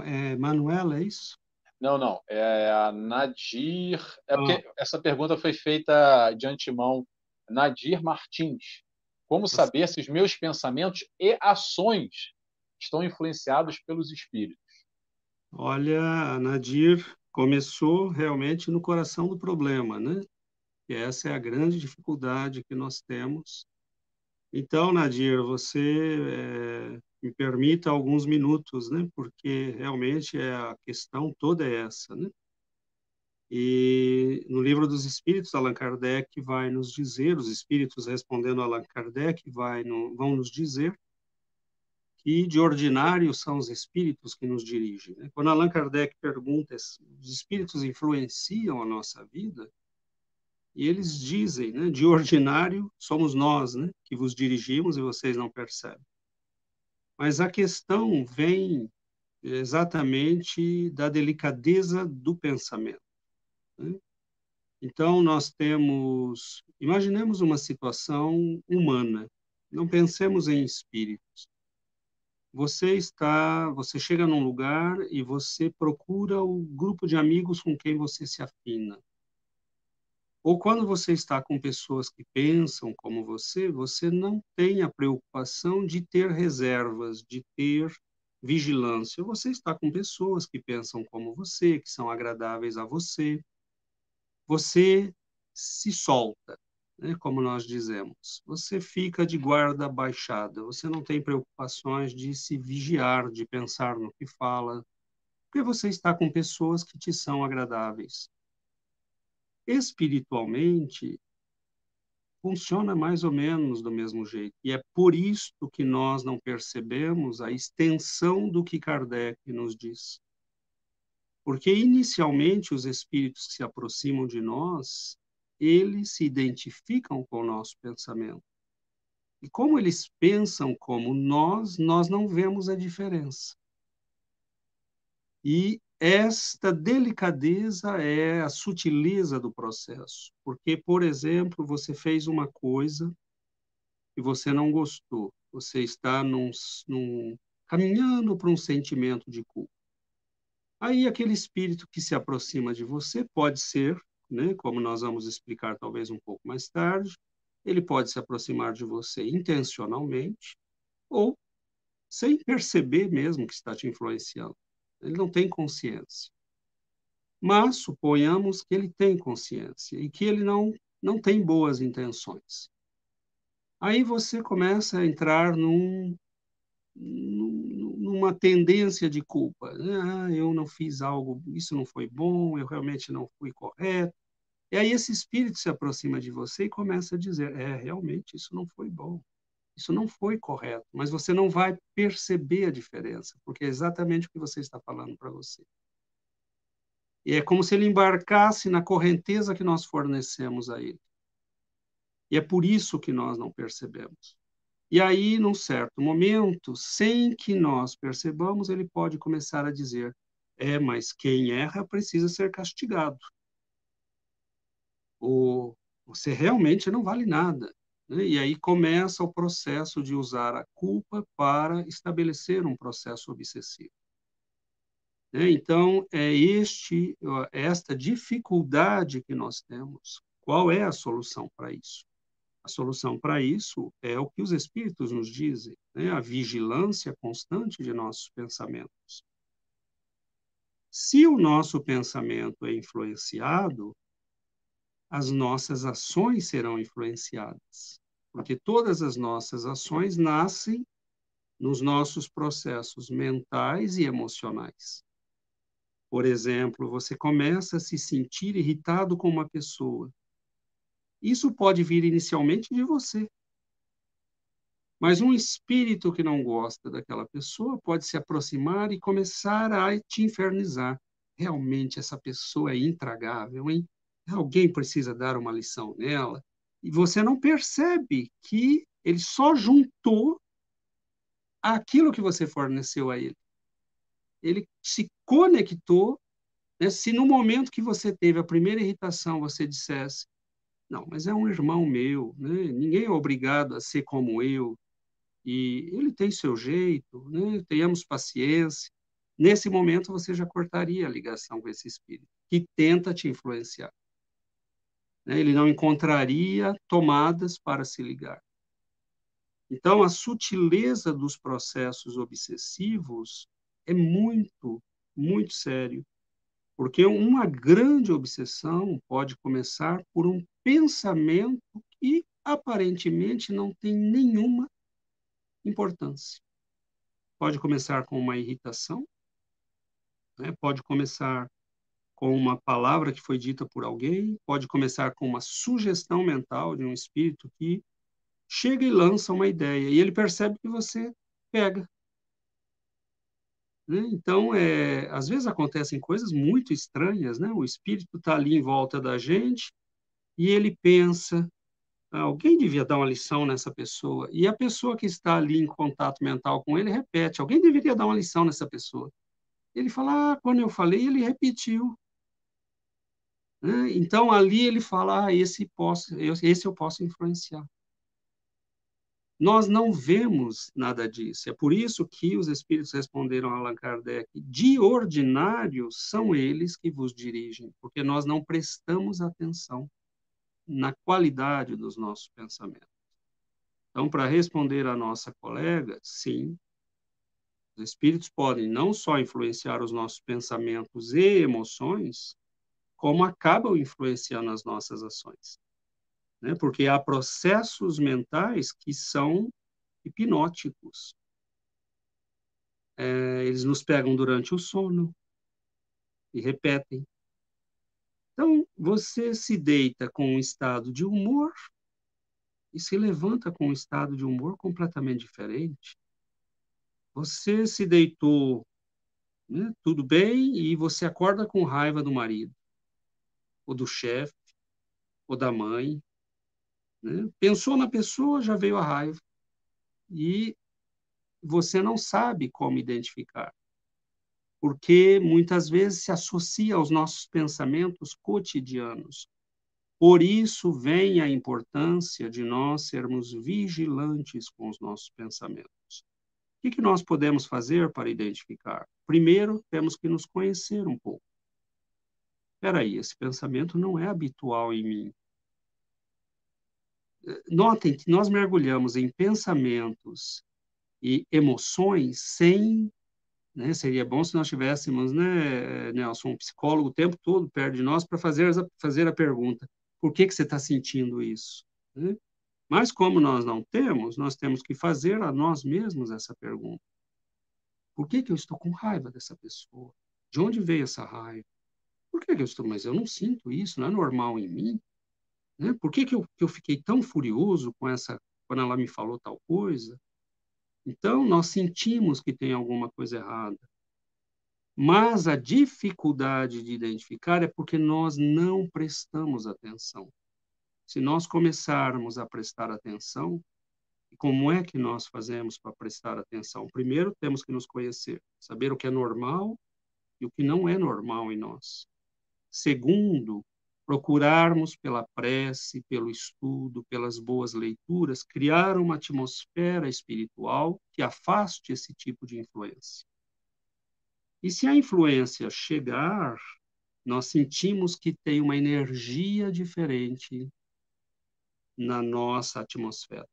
É, Manuela, é isso? Não, não. É a Nadir. É porque ah. essa pergunta foi feita de antemão. Nadir Martins. Como saber se os meus pensamentos e ações estão influenciados pelos espíritos? Olha, Nadir começou realmente no coração do problema, né? E essa é a grande dificuldade que nós temos. Então, Nadir, você é, me permita alguns minutos, né? Porque realmente é a questão toda é essa, né? E no livro dos Espíritos, Allan Kardec vai nos dizer, os Espíritos respondendo a Allan Kardec vai no, vão nos dizer que de ordinário são os Espíritos que nos dirigem. Né? Quando Allan Kardec pergunta, os Espíritos influenciam a nossa vida? E eles dizem, né, de ordinário somos nós, né, que vos dirigimos e vocês não percebem. Mas a questão vem exatamente da delicadeza do pensamento. Né? Então, nós temos. Imaginemos uma situação humana, não pensemos em espíritos. Você está, você chega num lugar e você procura o grupo de amigos com quem você se afina. Ou quando você está com pessoas que pensam como você, você não tem a preocupação de ter reservas, de ter vigilância. Você está com pessoas que pensam como você, que são agradáveis a você. Você se solta né, como nós dizemos. Você fica de guarda baixada, você não tem preocupações de se vigiar, de pensar no que fala, porque você está com pessoas que te são agradáveis. Espiritualmente, funciona mais ou menos do mesmo jeito. E é por isso que nós não percebemos a extensão do que Kardec nos diz. Porque inicialmente os espíritos que se aproximam de nós, eles se identificam com o nosso pensamento. E como eles pensam como nós, nós não vemos a diferença. E esta delicadeza é a sutileza do processo. Porque, por exemplo, você fez uma coisa e você não gostou. Você está num, num, caminhando para um sentimento de culpa. Aí aquele espírito que se aproxima de você pode ser né, como nós vamos explicar talvez um pouco mais tarde, ele pode se aproximar de você intencionalmente ou sem perceber mesmo que está te influenciando. Ele não tem consciência. Mas suponhamos que ele tem consciência e que ele não não tem boas intenções. Aí você começa a entrar num, numa tendência de culpa. Ah, eu não fiz algo, isso não foi bom, eu realmente não fui correto. E aí esse espírito se aproxima de você e começa a dizer: é, realmente, isso não foi bom, isso não foi correto, mas você não vai perceber a diferença, porque é exatamente o que você está falando para você. E é como se ele embarcasse na correnteza que nós fornecemos a ele. E é por isso que nós não percebemos. E aí, num certo momento, sem que nós percebamos, ele pode começar a dizer: é, mas quem erra precisa ser castigado o, você realmente não vale nada. Né? E aí começa o processo de usar a culpa para estabelecer um processo obsessivo. Né? Então, é este, esta dificuldade que nós temos. Qual é a solução para isso? A solução para isso é o que os espíritos nos dizem, né? a vigilância constante de nossos pensamentos. Se o nosso pensamento é influenciado, as nossas ações serão influenciadas, porque todas as nossas ações nascem nos nossos processos mentais e emocionais. Por exemplo, você começa a se sentir irritado com uma pessoa. Isso pode vir inicialmente de você. Mas um espírito que não gosta daquela pessoa pode se aproximar e começar a te infernizar. Realmente essa pessoa é intragável, hein? alguém precisa dar uma lição nela, e você não percebe que ele só juntou aquilo que você forneceu a ele. Ele se conectou. Né? Se no momento que você teve a primeira irritação você dissesse: Não, mas é um irmão meu, né? ninguém é obrigado a ser como eu, e ele tem seu jeito, né? tenhamos paciência. Nesse momento você já cortaria a ligação com esse espírito que tenta te influenciar né? ele não encontraria tomadas para se ligar. Então, a sutileza dos processos obsessivos é muito, muito sério, porque uma grande obsessão pode começar por um pensamento que aparentemente não tem nenhuma importância. Pode começar com uma irritação, né? pode começar com uma palavra que foi dita por alguém, pode começar com uma sugestão mental de um espírito que chega e lança uma ideia e ele percebe que você pega. Né? Então, é, às vezes acontecem coisas muito estranhas, né? O espírito está ali em volta da gente e ele pensa, ah, alguém devia dar uma lição nessa pessoa. E a pessoa que está ali em contato mental com ele repete, alguém deveria dar uma lição nessa pessoa. Ele fala, ah, quando eu falei, ele repetiu. Né? Então, ali ele fala, ah, esse, posso, esse eu posso influenciar. nós não vemos nada disso. É por isso que os espíritos responderam a Allan Kardec: de ordinário são eles que vos dirigem, porque nós não prestamos atenção na qualidade dos nossos pensamentos. Então, para responder à nossa colega, sim, os espíritos podem não só influenciar os nossos pensamentos e emoções, como acabam influenciando as nossas ações. Né? Porque há processos mentais que são hipnóticos. É, eles nos pegam durante o sono e repetem. Então, você se deita com um estado de humor e se levanta com um estado de humor completamente diferente. Você se deitou, né, tudo bem, e você acorda com raiva do marido, ou do chefe, ou da mãe. Né? Pensou na pessoa, já veio a raiva. E você não sabe como identificar. Porque muitas vezes se associa aos nossos pensamentos cotidianos. Por isso vem a importância de nós sermos vigilantes com os nossos pensamentos. O que, nós podemos fazer para identificar? Primeiro, temos que nos conhecer um pouco. Espera aí, esse pensamento não é habitual em mim. Notem que nós mergulhamos em pensamentos e emoções sem. Né, seria bom se nós tivéssemos, né, Nelson, um psicólogo o tempo todo perto de nós para fazer, fazer a pergunta: por que, que você está sentindo isso? Né? Mas como nós não temos, nós temos que fazer a nós mesmos essa pergunta. Por que, que eu estou com raiva dessa pessoa? De onde veio essa raiva? Por que, que eu estou? Mas eu não sinto isso, não é normal em mim. Né? Por que, que, eu, que eu fiquei tão furioso com essa quando ela me falou tal coisa? Então, nós sentimos que tem alguma coisa errada. Mas a dificuldade de identificar é porque nós não prestamos atenção. Se nós começarmos a prestar atenção, como é que nós fazemos para prestar atenção? Primeiro, temos que nos conhecer, saber o que é normal e o que não é normal em nós. Segundo, procurarmos pela prece, pelo estudo, pelas boas leituras, criar uma atmosfera espiritual que afaste esse tipo de influência. E se a influência chegar, nós sentimos que tem uma energia diferente na nossa atmosfera.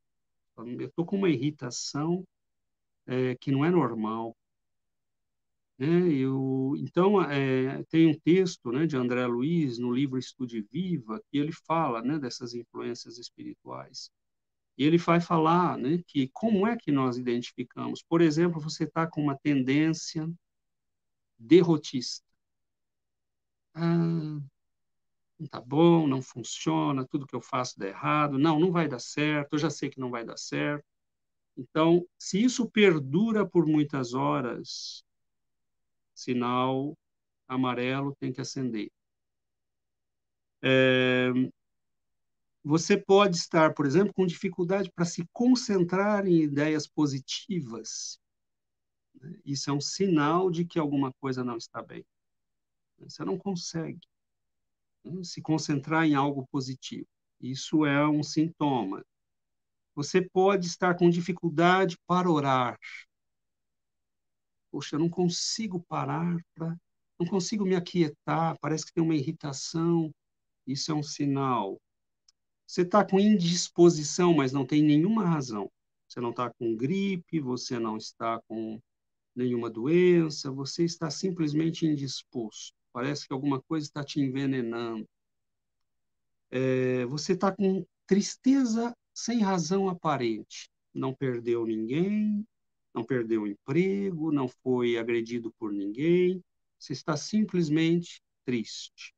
Eu estou com uma irritação é, que não é normal. Né? Eu, então, é, tem um texto né, de André Luiz, no livro Estude Viva, que ele fala né, dessas influências espirituais. E ele vai falar né, que como é que nós identificamos. Por exemplo, você está com uma tendência derrotista. Ah, não tá bom, não funciona, tudo que eu faço dá errado, não, não vai dar certo, eu já sei que não vai dar certo. Então, se isso perdura por muitas horas, sinal amarelo tem que acender. É, você pode estar, por exemplo, com dificuldade para se concentrar em ideias positivas. Isso é um sinal de que alguma coisa não está bem. Você não consegue se concentrar em algo positivo. Isso é um sintoma. Você pode estar com dificuldade para orar. Poxa, não consigo parar para. Não consigo me aquietar, parece que tem uma irritação. Isso é um sinal. Você está com indisposição, mas não tem nenhuma razão. Você não está com gripe, você não está com nenhuma doença, você está simplesmente indisposto. Parece que alguma coisa está te envenenando. É, você está com tristeza sem razão aparente. Não perdeu ninguém, não perdeu o emprego, não foi agredido por ninguém. Você está simplesmente triste.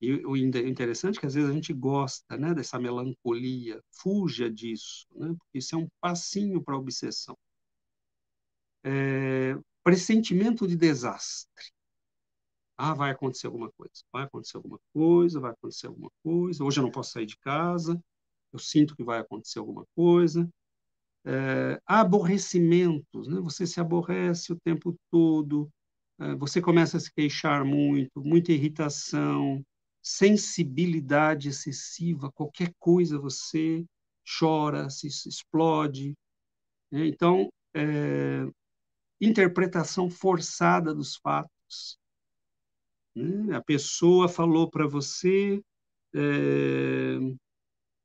E o interessante é que às vezes a gente gosta né, dessa melancolia, fuja disso, né, porque isso é um passinho para a obsessão. É, pressentimento de desastre. Ah, vai acontecer alguma coisa, vai acontecer alguma coisa, vai acontecer alguma coisa. Hoje eu não posso sair de casa, eu sinto que vai acontecer alguma coisa. É, aborrecimentos, né? você se aborrece o tempo todo, é, você começa a se queixar muito, muita irritação, sensibilidade excessiva, qualquer coisa você chora, se explode. Né? Então, é, interpretação forçada dos fatos. Né? A pessoa falou para você é,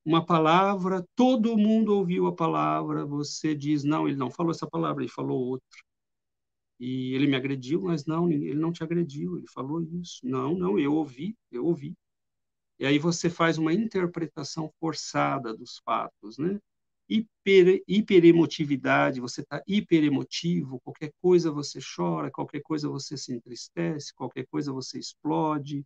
uma palavra, todo mundo ouviu a palavra, você diz, não, ele não falou essa palavra, ele falou outra. E ele me agrediu, mas não, ele não te agrediu, ele falou isso. Não, não, eu ouvi, eu ouvi. E aí você faz uma interpretação forçada dos fatos, né? Hiper, hiperemotividade, você está hiperemotivo, qualquer coisa você chora, qualquer coisa você se entristece, qualquer coisa você explode.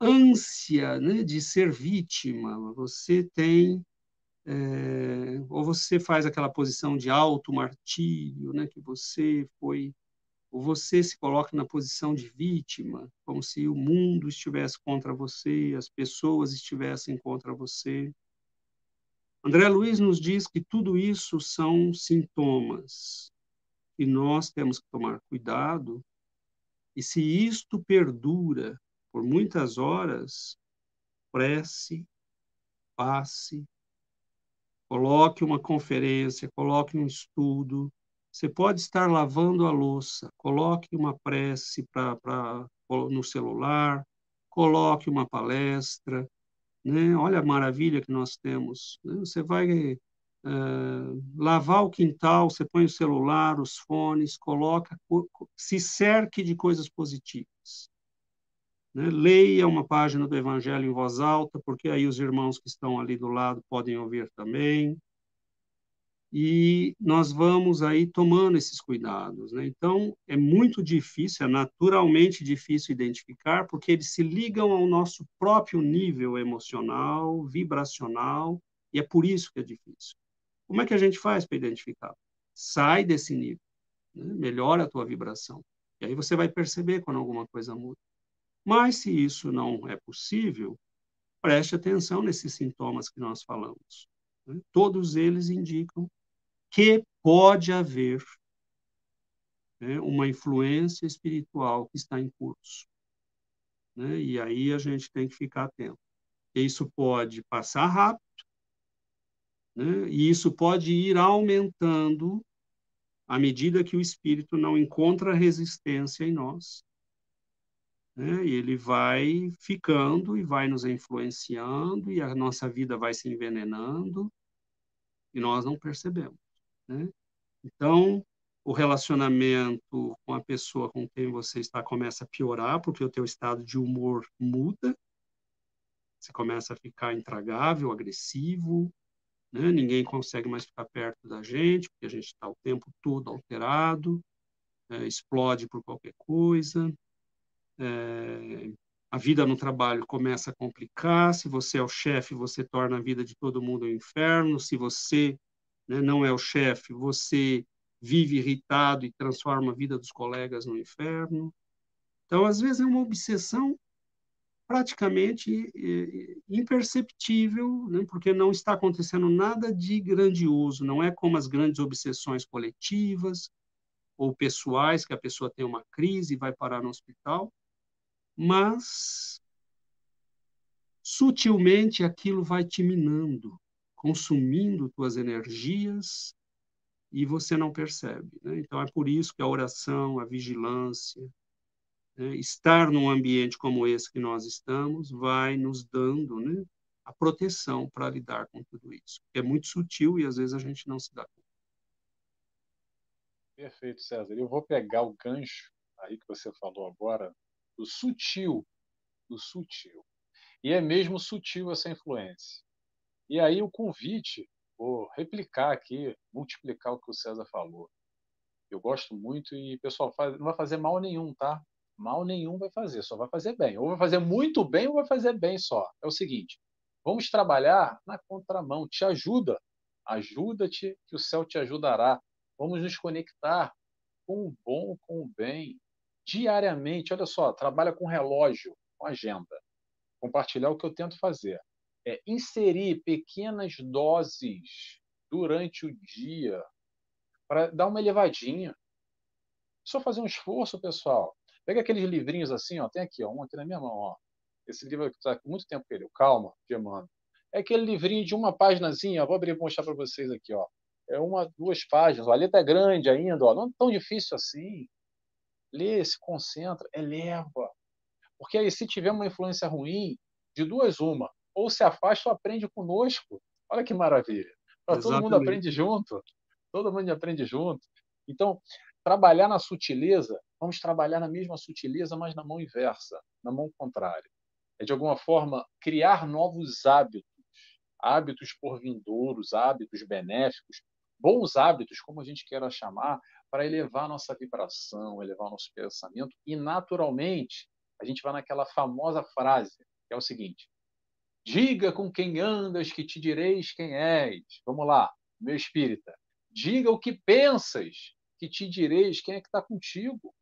Ânsia né, de ser vítima, você tem é, ou você faz aquela posição de alto martírio, né, que você foi, ou você se coloca na posição de vítima, como se o mundo estivesse contra você, as pessoas estivessem contra você. André Luiz nos diz que tudo isso são sintomas e nós temos que tomar cuidado. E se isto perdura por muitas horas, prece, passe, Coloque uma conferência, coloque um estudo. Você pode estar lavando a louça, coloque uma prece pra, pra, no celular, coloque uma palestra. Né? Olha a maravilha que nós temos. Né? Você vai uh, lavar o quintal, você põe o celular, os fones, coloca, se cerque de coisas positivas. Né? Leia uma página do Evangelho em voz alta, porque aí os irmãos que estão ali do lado podem ouvir também. E nós vamos aí tomando esses cuidados. Né? Então, é muito difícil, é naturalmente difícil identificar, porque eles se ligam ao nosso próprio nível emocional, vibracional, e é por isso que é difícil. Como é que a gente faz para identificar? Sai desse nível, né? melhora a tua vibração. E aí você vai perceber quando alguma coisa muda. Mas, se isso não é possível, preste atenção nesses sintomas que nós falamos. Né? Todos eles indicam que pode haver né, uma influência espiritual que está em curso. Né? E aí a gente tem que ficar atento. Isso pode passar rápido, né? e isso pode ir aumentando à medida que o espírito não encontra resistência em nós né? E ele vai ficando e vai nos influenciando e a nossa vida vai se envenenando e nós não percebemos, né? Então, o relacionamento com a pessoa com quem você está começa a piorar porque o teu estado de humor muda. Você começa a ficar intragável, agressivo, né? Ninguém consegue mais ficar perto da gente porque a gente está o tempo todo alterado, é, explode por qualquer coisa é, a vida no trabalho começa a complicar. Se você é o chefe, você torna a vida de todo mundo um inferno. Se você né, não é o chefe, você vive irritado e transforma a vida dos colegas no inferno. Então, às vezes, é uma obsessão praticamente imperceptível, né, porque não está acontecendo nada de grandioso, não é como as grandes obsessões coletivas ou pessoais, que a pessoa tem uma crise e vai parar no hospital mas sutilmente aquilo vai te minando, consumindo tuas energias e você não percebe. Né? Então é por isso que a oração, a vigilância, né? estar num ambiente como esse que nós estamos, vai nos dando né? a proteção para lidar com tudo isso. É muito sutil e às vezes a gente não se dá conta. Perfeito, César. Eu vou pegar o gancho aí que você falou agora do sutil, do sutil. E é mesmo sutil essa influência. E aí o convite, vou replicar aqui, multiplicar o que o César falou. Eu gosto muito e, pessoal, não vai fazer mal nenhum, tá? Mal nenhum vai fazer, só vai fazer bem. Ou vai fazer muito bem ou vai fazer bem só. É o seguinte, vamos trabalhar na contramão, te ajuda. Ajuda-te que o céu te ajudará. Vamos nos conectar com o bom, com o bem diariamente, olha só, trabalha com relógio, com agenda. Compartilhar o que eu tento fazer. É inserir pequenas doses durante o dia para dar uma elevadinha. Só fazer um esforço, pessoal. Pega aqueles livrinhos assim, ó, tem aqui, ó, um aqui na minha mão, ó. Esse livro está com muito tempo com Calma, Emmanuel. É aquele livrinho de uma páginazinha, vou abrir e mostrar para vocês aqui, ó. É uma, duas páginas, a letra é grande ainda, ó. não é tão difícil assim. Lê, se concentra, eleva. Porque aí, se tiver uma influência ruim, de duas, uma. Ou se afasta ou aprende conosco. Olha que maravilha. Todo mundo aprende junto. Todo mundo aprende junto. Então, trabalhar na sutileza, vamos trabalhar na mesma sutileza, mas na mão inversa, na mão contrária. É, de alguma forma, criar novos hábitos, hábitos por vindouros, hábitos benéficos, bons hábitos, como a gente queira chamar, para elevar nossa vibração, elevar nosso pensamento e, naturalmente, a gente vai naquela famosa frase, que é o seguinte: Diga com quem andas, que te direis quem és. Vamos lá, meu espírita. Diga o que pensas, que te direis quem é que está contigo.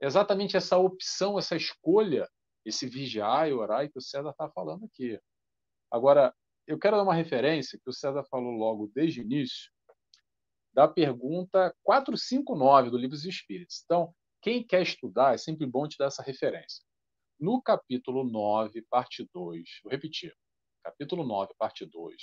Exatamente essa opção, essa escolha, esse vigiar e orar que o César está falando aqui. Agora, eu quero dar uma referência que o César falou logo desde o início, da pergunta 459 do Livro dos Espíritos. Então, quem quer estudar, é sempre bom te dar essa referência. No capítulo 9, parte 2, vou repetir, capítulo 9, parte 2,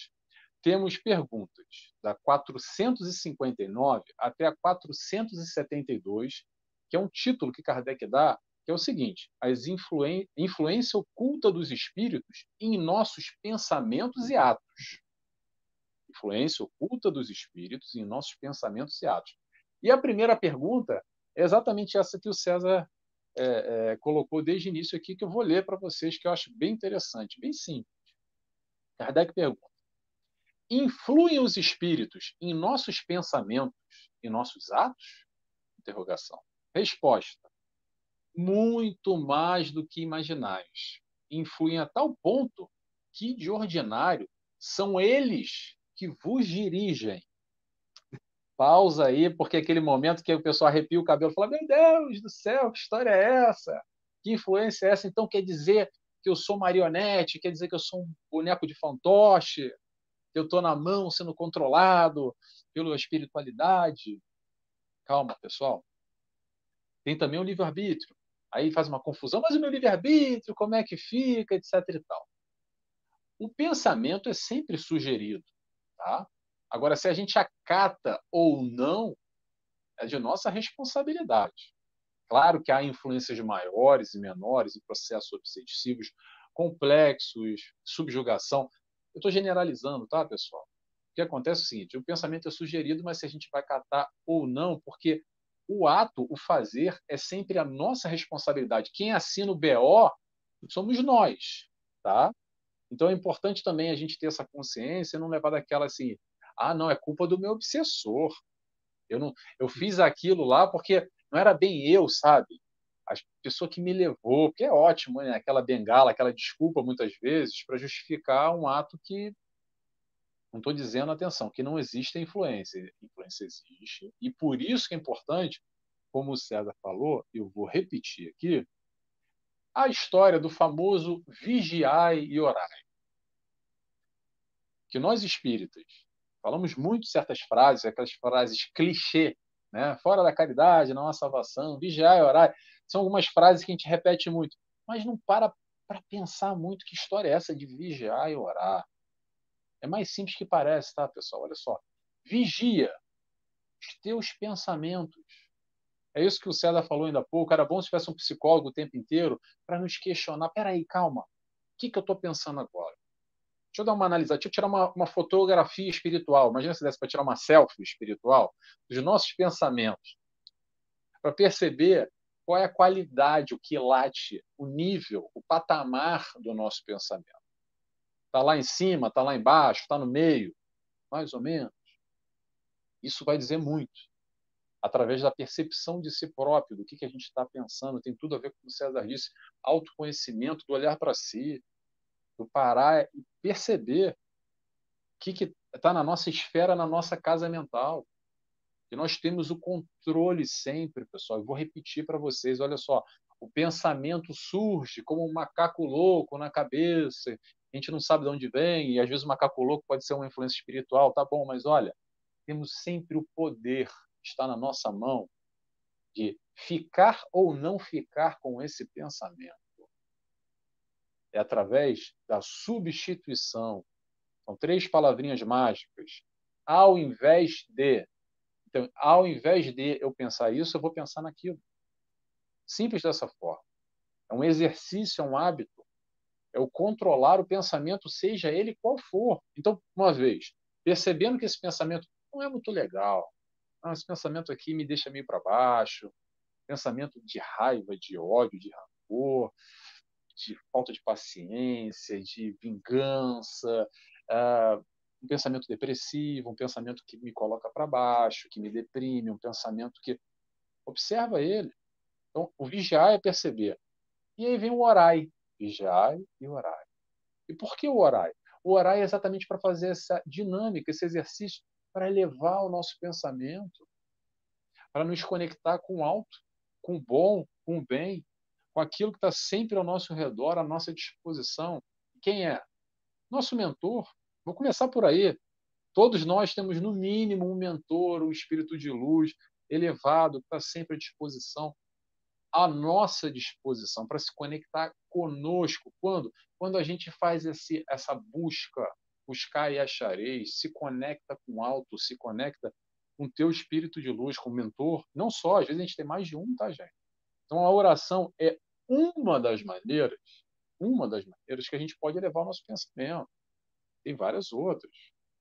temos perguntas da 459 até a 472, que é um título que Kardec dá, que é o seguinte: a influen influência oculta dos espíritos em nossos pensamentos e atos. Influência oculta dos espíritos em nossos pensamentos e atos. E a primeira pergunta é exatamente essa que o César é, é, colocou desde o início aqui, que eu vou ler para vocês, que eu acho bem interessante, bem simples. Kardec pergunta: influem os espíritos em nossos pensamentos e nossos atos? Interrogação. Resposta: muito mais do que imaginais. Influem a tal ponto que, de ordinário, são eles que vos dirigem pausa aí, porque aquele momento que o pessoal arrepia o cabelo e fala: Meu Deus do céu, que história é essa? Que influência é essa? Então quer dizer que eu sou marionete, quer dizer que eu sou um boneco de fantoche, que eu estou na mão sendo controlado pela espiritualidade. Calma, pessoal. Tem também o livre-arbítrio. Aí faz uma confusão, mas o meu livre-arbítrio, como é que fica, etc. e tal. O pensamento é sempre sugerido. Tá? Agora, se a gente acata ou não, é de nossa responsabilidade. Claro que há influências maiores e menores em processos obsessivos complexos, subjugação. Eu estou generalizando, tá, pessoal? O que acontece é o seguinte: o pensamento é sugerido, mas se a gente vai catar ou não, porque o ato, o fazer, é sempre a nossa responsabilidade. Quem assina o BO somos nós, tá? Então é importante também a gente ter essa consciência e não levar daquela assim, ah, não, é culpa do meu obsessor. Eu não, eu fiz aquilo lá porque não era bem eu, sabe? A pessoa que me levou, porque é ótimo, né? Aquela bengala, aquela desculpa muitas vezes para justificar um ato que não estou dizendo, atenção, que não existe influência. Influência existe. E por isso que é importante, como o César falou, eu vou repetir aqui, a história do famoso vigiai e orai. Que nós espíritas Falamos muito certas frases, aquelas frases clichê, né? Fora da caridade, não há salvação, vigiar e orar. São algumas frases que a gente repete muito, mas não para para pensar muito que história é essa de vigiar e orar. É mais simples que parece, tá, pessoal? Olha só. Vigia os teus pensamentos. É isso que o César falou ainda há pouco. Era bom se tivesse um psicólogo o tempo inteiro para nos questionar. Peraí, calma. O que, que eu estou pensando agora? Deixa eu dar uma analisada, deixa eu tirar uma, uma fotografia espiritual. Imagina se desse para tirar uma selfie espiritual dos nossos pensamentos, para perceber qual é a qualidade, o quilate, o nível, o patamar do nosso pensamento. Está lá em cima, está lá embaixo, está no meio, mais ou menos. Isso vai dizer muito. Através da percepção de si próprio, do que, que a gente está pensando, tem tudo a ver com o César disse, autoconhecimento, do olhar para si, do parar e perceber o que está na nossa esfera, na nossa casa mental. Que nós temos o controle sempre, pessoal. Eu vou repetir para vocês: olha só, o pensamento surge como um macaco louco na cabeça, a gente não sabe de onde vem, e às vezes o macaco louco pode ser uma influência espiritual, tá bom, mas olha, temos sempre o poder, está na nossa mão, de ficar ou não ficar com esse pensamento. É através da substituição. São três palavrinhas mágicas. Ao invés de. Então, ao invés de eu pensar isso, eu vou pensar naquilo. Simples dessa forma. É um exercício, é um hábito. É o controlar o pensamento, seja ele qual for. Então, uma vez, percebendo que esse pensamento não é muito legal, ah, esse pensamento aqui me deixa meio para baixo, pensamento de raiva, de ódio, de rancor, de falta de paciência, de vingança, uh, um pensamento depressivo, um pensamento que me coloca para baixo, que me deprime, um pensamento que observa ele. Então, o vigiar é perceber. E aí vem o orai, vigiai e orai. E por que o orai? O orai é exatamente para fazer essa dinâmica, esse exercício, para elevar o nosso pensamento, para nos conectar com o alto, com o bom, com o bem, com aquilo que está sempre ao nosso redor, à nossa disposição. Quem é? Nosso mentor. Vou começar por aí. Todos nós temos, no mínimo, um mentor, um espírito de luz elevado, que está sempre à disposição, à nossa disposição, para se conectar conosco. Quando? Quando a gente faz esse, essa busca, buscar e achareis, se conecta com o alto, se conecta com o teu espírito de luz, com o mentor. Não só, às vezes a gente tem mais de um, tá, gente? Então, a oração é uma das maneiras, uma das maneiras que a gente pode elevar o nosso pensamento. Tem várias outras.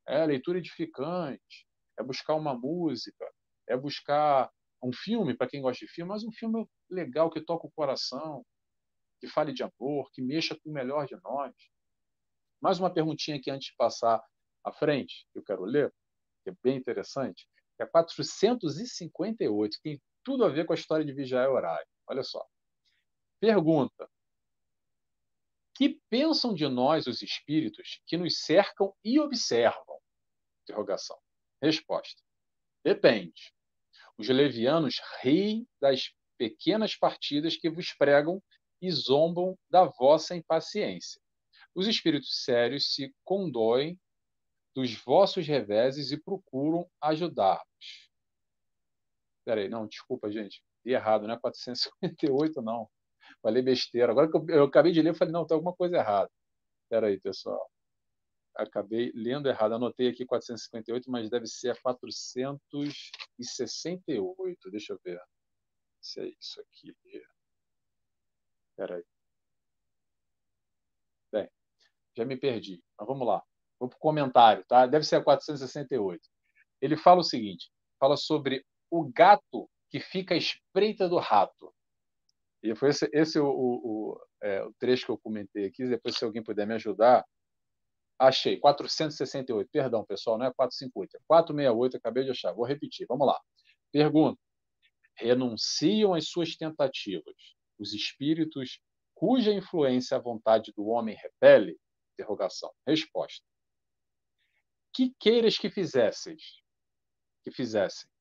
É leitura edificante, é buscar uma música, é buscar um filme, para quem gosta de filme, mas um filme legal que toca o coração, que fale de amor, que mexa com o melhor de nós. Mais uma perguntinha aqui antes de passar à frente, que eu quero ler, que é bem interessante, é 458, que tem tudo a ver com a história de vigiar e horário. Olha só. Pergunta: Que pensam de nós os espíritos que nos cercam e observam? Interrogação. Resposta: Depende. Os levianos riem das pequenas partidas que vos pregam e zombam da vossa impaciência. Os espíritos sérios se condoem dos vossos reveses e procuram ajudar-vos. Peraí, não, desculpa, gente li errado, não é 458, não. Falei besteira. Agora que eu, eu acabei de ler, eu falei, não, tem alguma coisa errada. Espera aí, pessoal. Acabei lendo errado. Anotei aqui 458, mas deve ser a 468. Deixa eu ver se é isso aqui. Espera aí. Bem, já me perdi. Mas vamos lá. Vou para o comentário, tá? Deve ser a 468. Ele fala o seguinte: fala sobre o gato que fica à espreita do rato. E foi esse, esse o, o, é, o, trecho que eu comentei aqui. Depois, se alguém puder me ajudar, achei 468. Perdão, pessoal, não é 458, é 468. Acabei de achar. Vou repetir. Vamos lá. Pergunta: renunciam às suas tentativas os espíritos cuja influência a vontade do homem repele? Interrogação. Resposta: que queiras que fizesseis, que fizessem,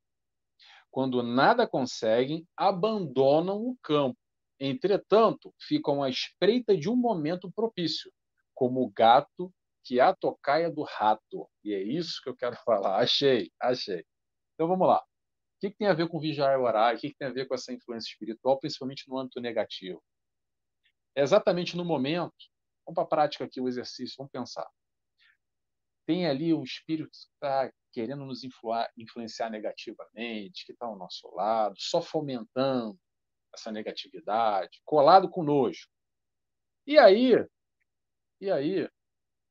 quando nada conseguem, abandonam o campo. Entretanto, ficam à espreita de um momento propício, como o gato que é a tocaia do rato. E é isso que eu quero falar. Achei, achei. Então vamos lá. O que, tem a ver com vigiar e orar? O que, que tem a ver com essa influência espiritual, principalmente no âmbito negativo? É exatamente no momento. Vamos para a prática aqui, o exercício, vamos pensar. Tem ali um espírito que está querendo nos influenciar negativamente, que está ao nosso lado, só fomentando essa negatividade, colado conosco. E aí, e aí,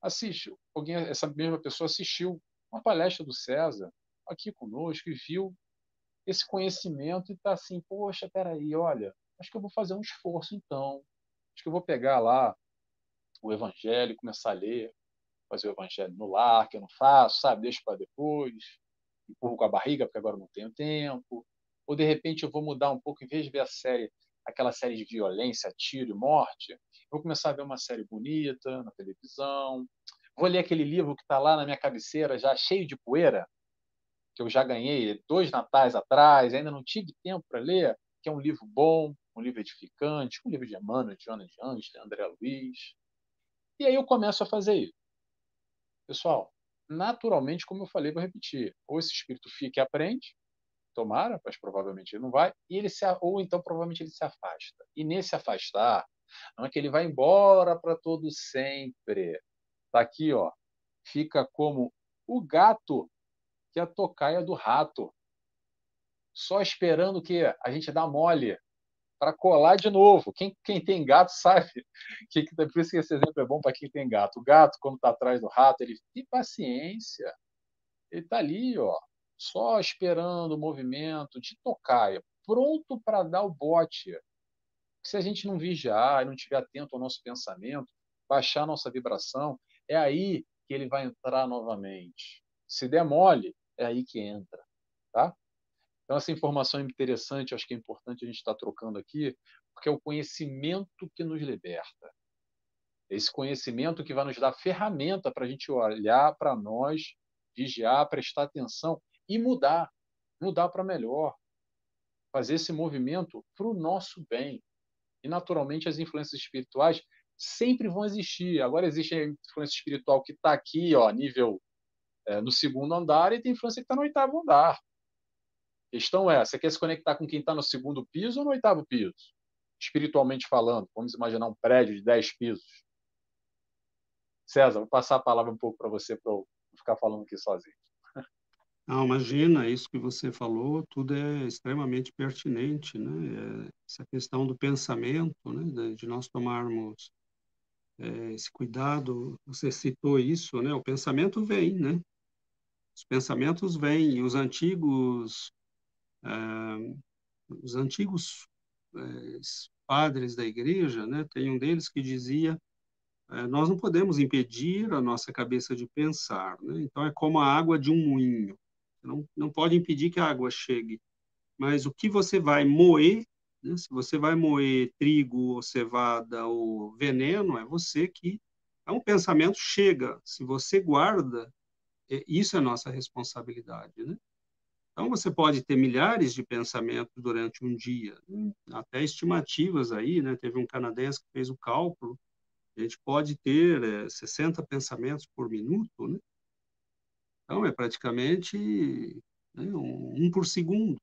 assiste, alguém, essa mesma pessoa assistiu uma palestra do César aqui conosco e viu esse conhecimento e está assim, poxa, peraí, olha, acho que eu vou fazer um esforço então. Acho que eu vou pegar lá o Evangelho, começar a ler, fazer o evangelho no lar, que eu não faço, sabe? Deixo para depois, empurro com a barriga, porque agora não tenho tempo. Ou, de repente, eu vou mudar um pouco, em vez de ver a série, aquela série de violência, tiro e morte, vou começar a ver uma série bonita na televisão. Vou ler aquele livro que está lá na minha cabeceira, já cheio de poeira, que eu já ganhei dois natais atrás, ainda não tive tempo para ler, que é um livro bom, um livro edificante, um livro de Emmanuel, de Joana de Anjos, de André Luiz. E aí eu começo a fazer isso. Pessoal, naturalmente, como eu falei, vou repetir, ou esse espírito fica e aprende, tomara, mas provavelmente ele não vai, e ele se, ou então provavelmente ele se afasta. E nesse afastar, Não é que ele vai embora para todo sempre. Está aqui, ó. Fica como o gato que é a tocaia do rato, só esperando que a gente dá mole para colar de novo. Quem, quem tem gato sabe que, por isso que esse exemplo é bom para quem tem gato. O gato, quando está atrás do rato, ele tem paciência. Ele está ali, ó, só esperando o movimento de tocaia, pronto para dar o bote. Se a gente não vigiar não estiver atento ao nosso pensamento, baixar a nossa vibração, é aí que ele vai entrar novamente. Se der mole, é aí que entra, tá? Então, essa informação é interessante, acho que é importante a gente estar trocando aqui, porque é o conhecimento que nos liberta. Esse conhecimento que vai nos dar ferramenta para a gente olhar para nós, vigiar, prestar atenção e mudar. Mudar para melhor. Fazer esse movimento para o nosso bem. E, naturalmente, as influências espirituais sempre vão existir. Agora, existe a influência espiritual que está aqui, ó, nível é, no segundo andar, e tem influência que está no oitavo andar questão é: você quer se conectar com quem está no segundo piso ou no oitavo piso? Espiritualmente falando, vamos imaginar um prédio de 10 pisos. César, vou passar a palavra um pouco para você, para eu ficar falando aqui sozinho. Não, imagina, isso que você falou, tudo é extremamente pertinente, né? É essa questão do pensamento, né? De nós tomarmos é, esse cuidado, você citou isso, né? O pensamento vem, né? Os pensamentos vêm, e os antigos ah, os antigos eh, padres da igreja, né, tem um deles que dizia eh, nós não podemos impedir a nossa cabeça de pensar, né? então é como a água de um moinho, não, não pode impedir que a água chegue, mas o que você vai moer, né? se você vai moer trigo ou cevada ou veneno, é você que, é um pensamento chega, se você guarda, isso é nossa responsabilidade, né? Então, você pode ter milhares de pensamentos durante um dia, até estimativas aí, né? Teve um canadense que fez o cálculo, a gente pode ter é, 60 pensamentos por minuto, né? Então, é praticamente né, um, um por segundo.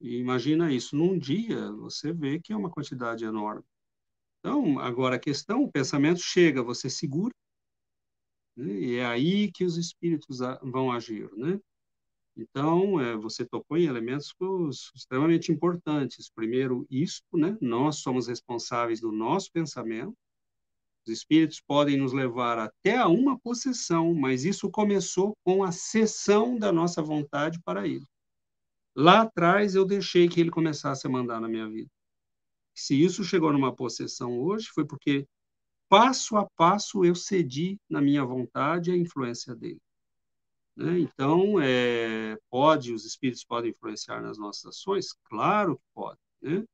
E imagina isso, num dia, você vê que é uma quantidade enorme. Então, agora a questão, o pensamento chega, você segura, né? e é aí que os espíritos vão agir, né? Então, é, você tocou em elementos extremamente importantes. Primeiro, isto, né? Nós somos responsáveis do nosso pensamento. Os espíritos podem nos levar até a uma possessão, mas isso começou com a cessão da nossa vontade para ele. Lá atrás, eu deixei que ele começasse a mandar na minha vida. Se isso chegou numa possessão hoje, foi porque passo a passo eu cedi na minha vontade a influência dele. Né? Então, é, pode, os espíritos podem influenciar nas nossas ações? Claro que podem. Né?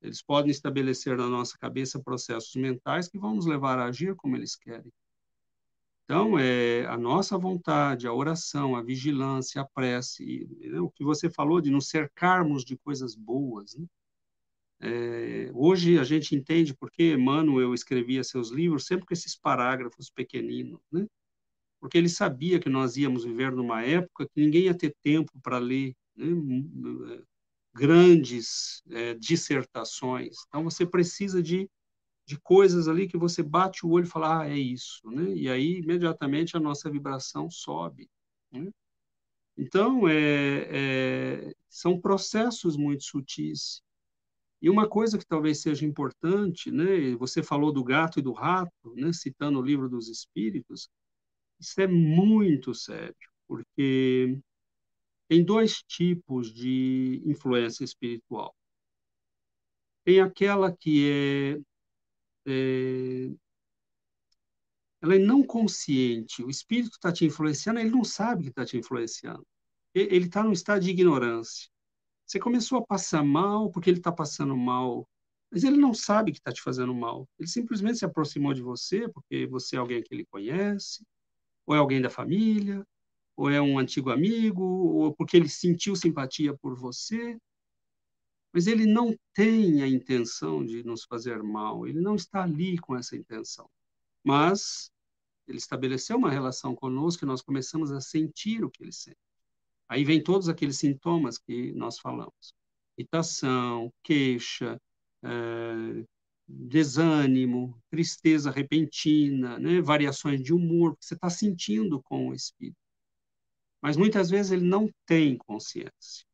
Eles podem estabelecer na nossa cabeça processos mentais que vão nos levar a agir como eles querem. Então, é a nossa vontade, a oração, a vigilância, a prece, né? o que você falou de nos cercarmos de coisas boas. Né? É, hoje a gente entende porque Emmanuel escrevia seus livros sempre com esses parágrafos pequeninos, né? Porque ele sabia que nós íamos viver numa época que ninguém ia ter tempo para ler né, grandes é, dissertações. Então, você precisa de, de coisas ali que você bate o olho e fala, ah, é isso. Né? E aí, imediatamente, a nossa vibração sobe. Né? Então, é, é, são processos muito sutis. E uma coisa que talvez seja importante, né, você falou do gato e do rato, né, citando o livro dos Espíritos, isso é muito sério, porque tem dois tipos de influência espiritual. Tem aquela que é, é ela é não consciente. O espírito está te influenciando, ele não sabe que está te influenciando. Ele está num estado de ignorância. Você começou a passar mal porque ele está passando mal, mas ele não sabe que está te fazendo mal. Ele simplesmente se aproximou de você porque você é alguém que ele conhece, ou é alguém da família, ou é um antigo amigo, ou porque ele sentiu simpatia por você, mas ele não tem a intenção de nos fazer mal, ele não está ali com essa intenção. Mas ele estabeleceu uma relação conosco e nós começamos a sentir o que ele sente. Aí vem todos aqueles sintomas que nós falamos: irritação, queixa, é, desânimo, tristeza repentina, né? variações de humor, que você está sentindo com o espírito. Mas muitas vezes ele não tem consciência.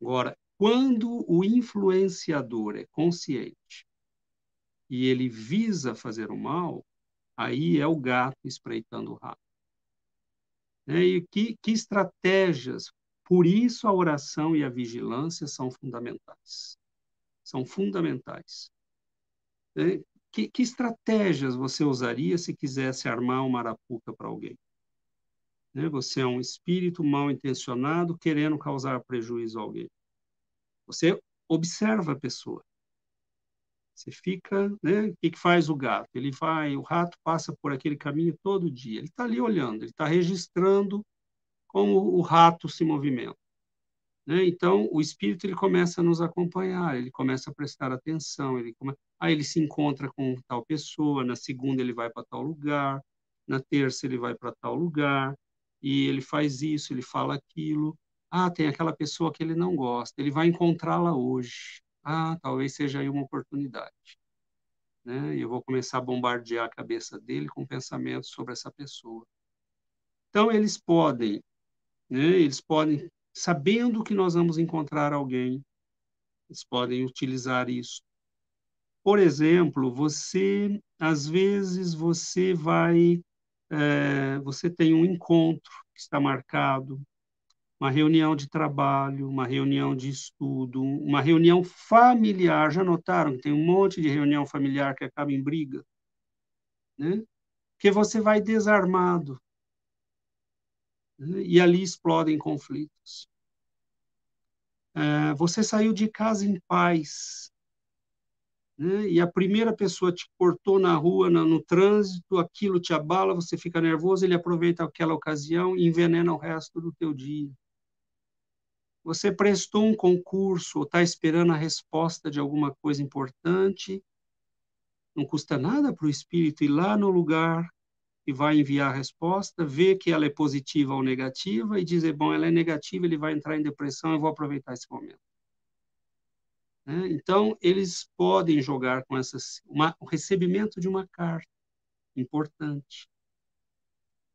Agora, quando o influenciador é consciente e ele visa fazer o mal, aí é o gato espreitando o rato. Né? E que, que estratégias? Por isso a oração e a vigilância são fundamentais. São fundamentais. Né? Que, que estratégias você usaria se quisesse armar uma arapuca para alguém? Né? Você é um espírito mal intencionado querendo causar prejuízo a alguém. Você observa a pessoa. Você fica, né? O que, que faz o gato? Ele vai, o rato passa por aquele caminho todo dia. Ele está ali olhando, ele está registrando como o rato se movimenta. Né? Então, o espírito ele começa a nos acompanhar, ele começa a prestar atenção, ele come... aí ele se encontra com tal pessoa, na segunda ele vai para tal lugar, na terça ele vai para tal lugar, e ele faz isso, ele fala aquilo. Ah, tem aquela pessoa que ele não gosta, ele vai encontrá-la hoje. Ah, talvez seja aí uma oportunidade. Né? E eu vou começar a bombardear a cabeça dele com pensamentos sobre essa pessoa. Então, eles podem, né? eles podem, sabendo que nós vamos encontrar alguém, eles podem utilizar isso. Por exemplo, você, às vezes, você vai, é, você tem um encontro que está marcado, uma reunião de trabalho, uma reunião de estudo, uma reunião familiar. Já notaram que tem um monte de reunião familiar que acaba em briga? Né? Porque você vai desarmado. Né? E ali explodem conflitos. É, você saiu de casa em paz. Né? E a primeira pessoa te cortou na rua, no, no trânsito, aquilo te abala, você fica nervoso, ele aproveita aquela ocasião e envenena o resto do teu dia. Você prestou um concurso ou está esperando a resposta de alguma coisa importante. Não custa nada para o espírito ir lá no lugar e vai enviar a resposta, ver que ela é positiva ou negativa e dizer, bom, ela é negativa, ele vai entrar em depressão, eu vou aproveitar esse momento. Né? Então, eles podem jogar com essas, uma, o recebimento de uma carta importante.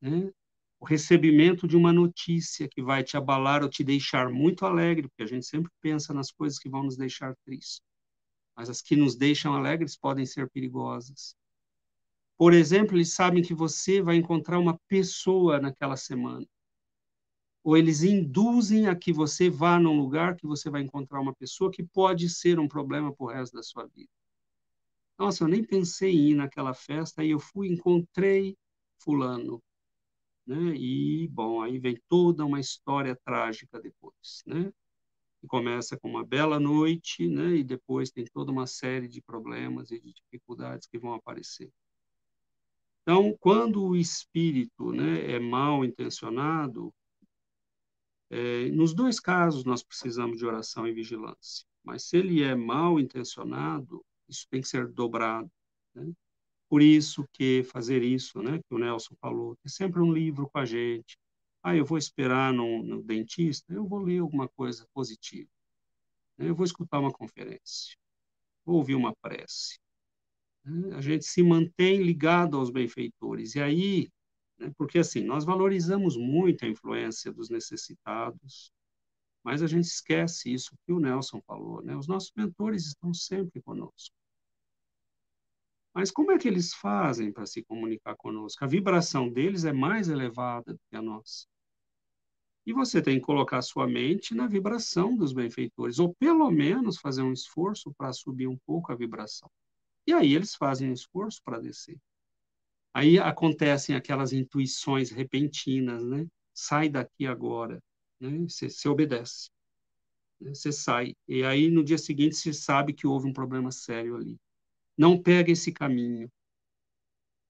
Né? o recebimento de uma notícia que vai te abalar ou te deixar muito alegre, porque a gente sempre pensa nas coisas que vão nos deixar tristes. Mas as que nos deixam alegres podem ser perigosas. Por exemplo, eles sabem que você vai encontrar uma pessoa naquela semana. Ou eles induzem a que você vá num lugar que você vai encontrar uma pessoa que pode ser um problema para o resto da sua vida. Nossa, eu nem pensei em ir naquela festa, aí eu fui, encontrei fulano né? E, bom, aí vem toda uma história trágica depois, né? E começa com uma bela noite, né? E depois tem toda uma série de problemas e de dificuldades que vão aparecer. Então, quando o espírito né, é mal intencionado, é, nos dois casos nós precisamos de oração e vigilância. Mas se ele é mal intencionado, isso tem que ser dobrado. Né? Por isso que fazer isso, né, que o Nelson falou, ter sempre um livro com a gente. Ah, eu vou esperar no, no dentista, eu vou ler alguma coisa positiva. Eu vou escutar uma conferência, vou ouvir uma prece. A gente se mantém ligado aos benfeitores. E aí, né, porque assim, nós valorizamos muito a influência dos necessitados, mas a gente esquece isso que o Nelson falou, né? Os nossos mentores estão sempre conosco. Mas como é que eles fazem para se comunicar conosco? A vibração deles é mais elevada do que a nossa. E você tem que colocar sua mente na vibração dos benfeitores, ou pelo menos fazer um esforço para subir um pouco a vibração. E aí eles fazem um esforço para descer. Aí acontecem aquelas intuições repentinas, né? Sai daqui agora, né? Você, você obedece, né? você sai. E aí no dia seguinte você sabe que houve um problema sério ali não pega esse caminho,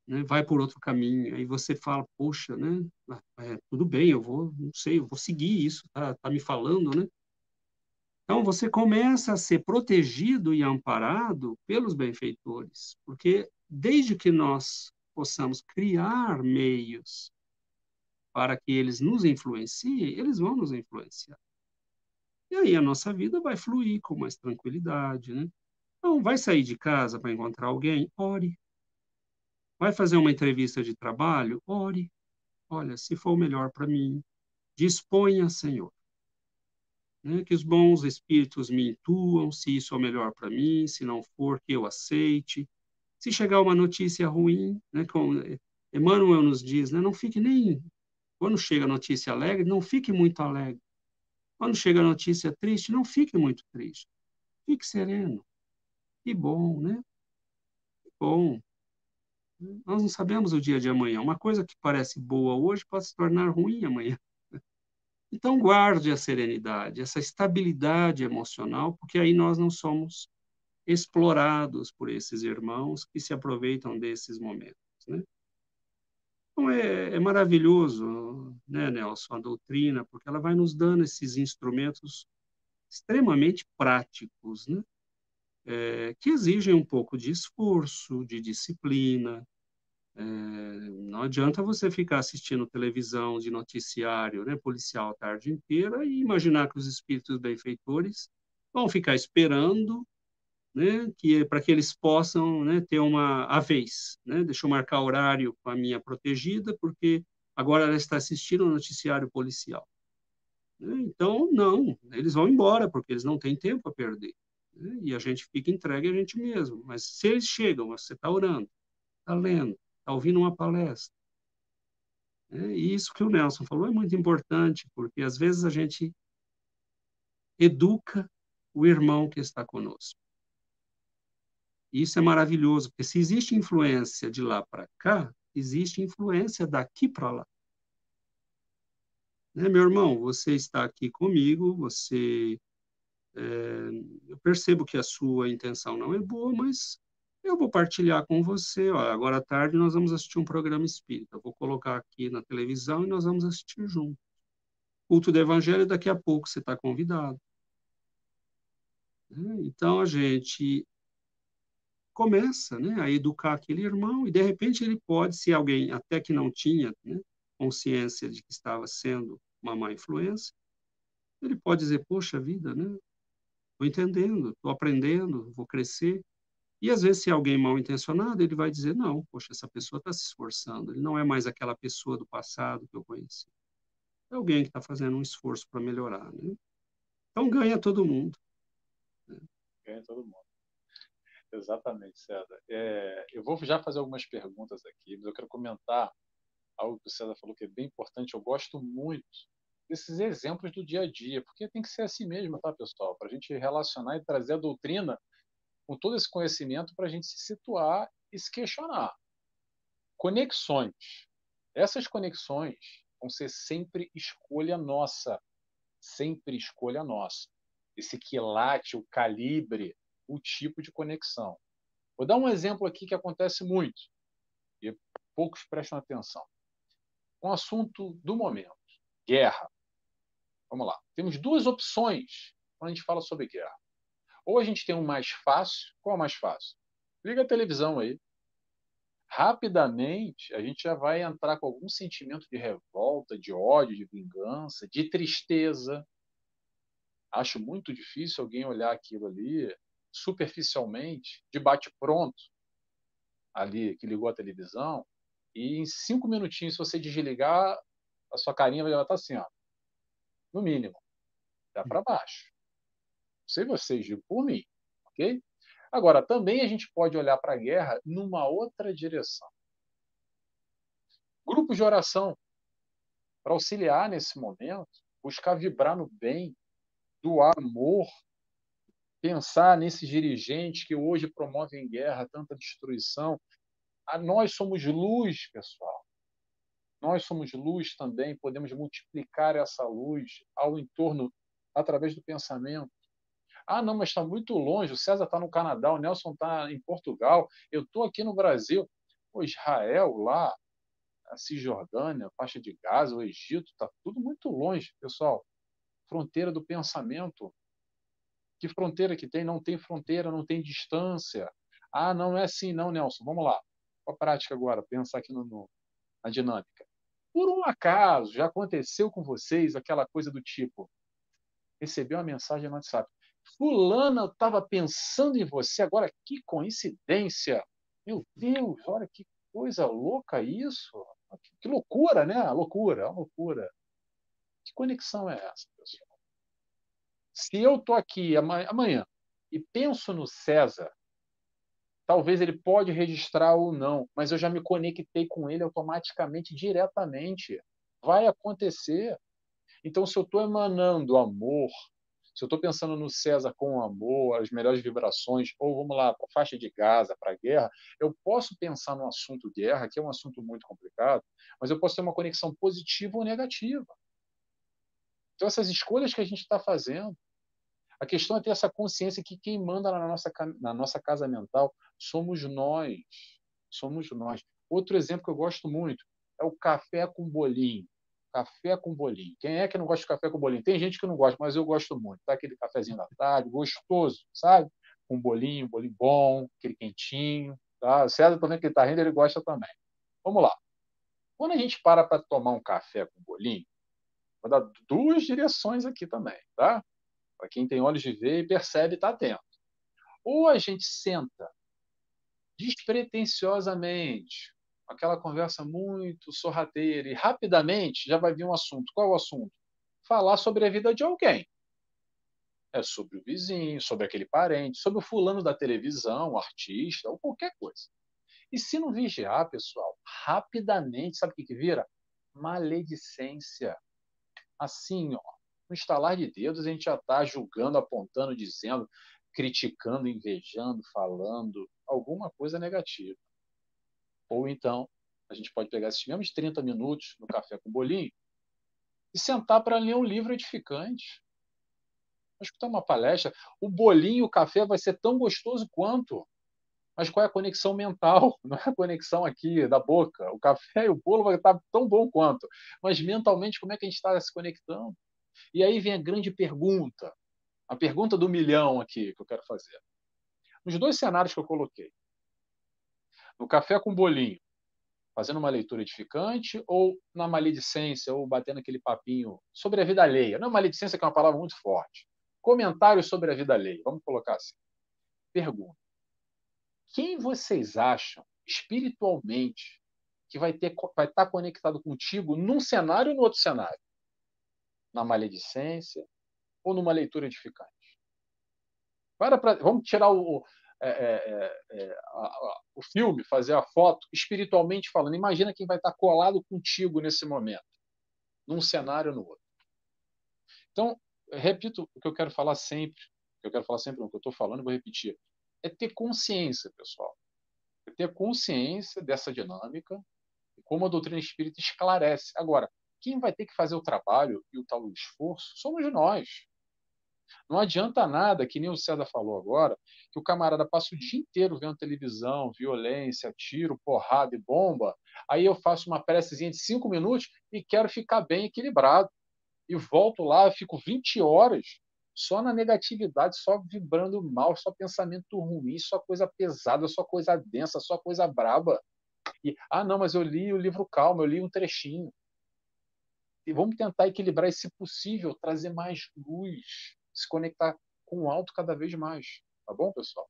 né? vai por outro caminho. Aí você fala, poxa, né? É, tudo bem, eu vou, não sei, eu vou seguir isso, tá, tá me falando, né? Então você começa a ser protegido e amparado pelos benfeitores, porque desde que nós possamos criar meios para que eles nos influenciem, eles vão nos influenciar. E aí a nossa vida vai fluir com mais tranquilidade, né? Então, vai sair de casa para encontrar alguém? Ore. Vai fazer uma entrevista de trabalho? Ore. Olha, se for o melhor para mim, disponha, Senhor. Né? Que os bons espíritos me intuam se isso é o melhor para mim, se não for, que eu aceite. Se chegar uma notícia ruim, né, como Emmanuel nos diz, né, não fique nem. Quando chega a notícia alegre, não fique muito alegre. Quando chega a notícia triste, não fique muito triste. Fique sereno. Que bom, né? Que bom. Nós não sabemos o dia de amanhã. Uma coisa que parece boa hoje pode se tornar ruim amanhã. Então, guarde a serenidade, essa estabilidade emocional, porque aí nós não somos explorados por esses irmãos que se aproveitam desses momentos. Né? Então, é, é maravilhoso, né, Nelson, a doutrina, porque ela vai nos dando esses instrumentos extremamente práticos, né? É, que exigem um pouco de esforço, de disciplina, é, não adianta você ficar assistindo televisão de noticiário né, policial a tarde inteira e imaginar que os espíritos benfeitores vão ficar esperando né, que para que eles possam né, ter uma a vez. Né? Deixa eu marcar horário com a minha protegida, porque agora ela está assistindo o noticiário policial. Né? Então, não, eles vão embora, porque eles não têm tempo a perder. Né? E a gente fica entregue a gente mesmo. Mas se eles chegam, você está orando, está lendo, está ouvindo uma palestra. É, e isso que o Nelson falou é muito importante, porque às vezes a gente educa o irmão que está conosco. Isso é maravilhoso, porque se existe influência de lá para cá, existe influência daqui para lá. Né, meu irmão, você está aqui comigo, você. É, eu percebo que a sua intenção não é boa, mas eu vou partilhar com você. Ó, agora à tarde nós vamos assistir um programa espírita. Eu vou colocar aqui na televisão e nós vamos assistir junto. Culto do Evangelho, daqui a pouco você está convidado. Né? Então a gente começa né, a educar aquele irmão e de repente ele pode, se alguém até que não tinha né, consciência de que estava sendo uma má influência, ele pode dizer, poxa vida, né? Estou entendendo, estou aprendendo, vou crescer. E às vezes, se é alguém mal intencionado, ele vai dizer: não, poxa, essa pessoa está se esforçando, ele não é mais aquela pessoa do passado que eu conheci. É alguém que está fazendo um esforço para melhorar. Né? Então, ganha todo mundo. Né? Ganha todo mundo. Exatamente, César. É, eu vou já fazer algumas perguntas aqui, mas eu quero comentar algo que o César falou que é bem importante. Eu gosto muito desses exemplos do dia a dia, porque tem que ser assim mesmo, tá, pessoal? Para a gente relacionar e trazer a doutrina com todo esse conhecimento para a gente se situar e se questionar. Conexões. Essas conexões vão ser sempre escolha nossa. Sempre escolha nossa. Esse quilate, o calibre, o tipo de conexão. Vou dar um exemplo aqui que acontece muito e poucos prestam atenção. Um assunto do momento: guerra. Vamos lá. Temos duas opções quando a gente fala sobre guerra. Ou a gente tem um mais fácil. Qual é o mais fácil? Liga a televisão aí. Rapidamente, a gente já vai entrar com algum sentimento de revolta, de ódio, de vingança, de tristeza. Acho muito difícil alguém olhar aquilo ali superficialmente, de bate-pronto, ali que ligou a televisão, e em cinco minutinhos, se você desligar, a sua carinha vai estar assim, ó, no mínimo, dá para baixo sei vocês, digo por mim, ok? Agora, também a gente pode olhar para a guerra numa outra direção. Grupos de oração, para auxiliar nesse momento, buscar vibrar no bem, doar amor, pensar nesses dirigentes que hoje promovem guerra, tanta destruição. Ah, nós somos luz, pessoal. Nós somos luz também, podemos multiplicar essa luz ao entorno através do pensamento. Ah, não, mas está muito longe. O César está no Canadá, o Nelson está em Portugal, eu estou aqui no Brasil. O Israel lá, a Cisjordânia, a faixa de Gaza, o Egito, está tudo muito longe, pessoal. Fronteira do pensamento. Que fronteira que tem? Não tem fronteira, não tem distância. Ah, não é assim, não, Nelson. Vamos lá. Com a prática agora, pensar aqui no, no, na dinâmica. Por um acaso, já aconteceu com vocês aquela coisa do tipo: recebeu uma mensagem no WhatsApp Fulana estava pensando em você agora, que coincidência! Meu Deus, olha que coisa louca isso! Que loucura, né? Loucura, loucura. Que conexão é essa, pessoal? Se eu estou aqui amanhã e penso no César, talvez ele pode registrar ou não, mas eu já me conectei com ele automaticamente, diretamente. Vai acontecer. Então, se eu estou emanando amor, se eu estou pensando no César com amor, as melhores vibrações, ou vamos lá, para a faixa de Gaza, para a guerra, eu posso pensar no assunto guerra, que é um assunto muito complicado, mas eu posso ter uma conexão positiva ou negativa. Então, essas escolhas que a gente está fazendo, a questão é ter essa consciência que quem manda na nossa, na nossa casa mental somos nós. Somos nós. Outro exemplo que eu gosto muito é o café com bolinho. Café com bolinho. Quem é que não gosta de café com bolinho? Tem gente que não gosta, mas eu gosto muito. Tá aquele cafezinho da tarde, gostoso, sabe? Com bolinho, bolinho bom, aquele quentinho. Tá? O César também, que está rindo, ele gosta também. Vamos lá. Quando a gente para para tomar um café com bolinho, vou dar duas direções aqui também, tá? Para quem tem olhos de ver e percebe, está atento. Ou a gente senta despretensiosamente, aquela conversa muito sorrateira, e rapidamente já vai vir um assunto. Qual é o assunto? Falar sobre a vida de alguém. É sobre o vizinho, sobre aquele parente, sobre o fulano da televisão, o artista, ou qualquer coisa. E se não vigiar, pessoal, rapidamente, sabe o que, que vira? Maledicência. Assim, ó, no estalar de dedos, a gente já está julgando, apontando, dizendo, criticando, invejando, falando alguma coisa negativa. Ou então, a gente pode pegar esses mesmos 30 minutos no café com bolinho e sentar para ler um livro edificante. Escutar uma palestra. O bolinho, o café vai ser tão gostoso quanto. Mas qual é a conexão mental? Não é a conexão aqui da boca. O café e o bolo vai estar tão bom quanto. Mas mentalmente, como é que a gente está se conectando? E aí vem a grande pergunta, a pergunta do milhão aqui que eu quero fazer. Nos dois cenários que eu coloquei, no café com bolinho, fazendo uma leitura edificante, ou na maledicência, ou batendo aquele papinho sobre a vida alheia. Não, maledicência que é uma palavra muito forte. Comentários sobre a vida alheia. Vamos colocar assim. Pergunta. Quem vocês acham espiritualmente que vai, ter, vai estar conectado contigo num cenário ou no outro cenário? Na maledicência ou numa leitura edificante? Para pra, vamos tirar o, é, é, é, a, a, o filme, fazer a foto, espiritualmente falando. Imagina quem vai estar colado contigo nesse momento, num cenário ou no outro. Então, repito o que eu quero falar sempre, o que eu quero falar sempre, o que eu estou falando, vou repetir. É ter consciência, pessoal. É ter consciência dessa dinâmica, como a doutrina espírita esclarece. Agora, quem vai ter que fazer o trabalho e o tal esforço somos nós. Não adianta nada, que nem o César falou agora, que o camarada passa o dia inteiro vendo televisão, violência, tiro, porrada e bomba. Aí eu faço uma precezinha de cinco minutos e quero ficar bem equilibrado. E volto lá, fico 20 horas só na negatividade, só vibrando mal, só pensamento ruim, só coisa pesada, só coisa densa, só coisa braba. E, ah, não, mas eu li o livro Calma, eu li um trechinho. E vamos tentar equilibrar esse possível, trazer mais luz, se conectar com o alto cada vez mais. Tá bom, pessoal?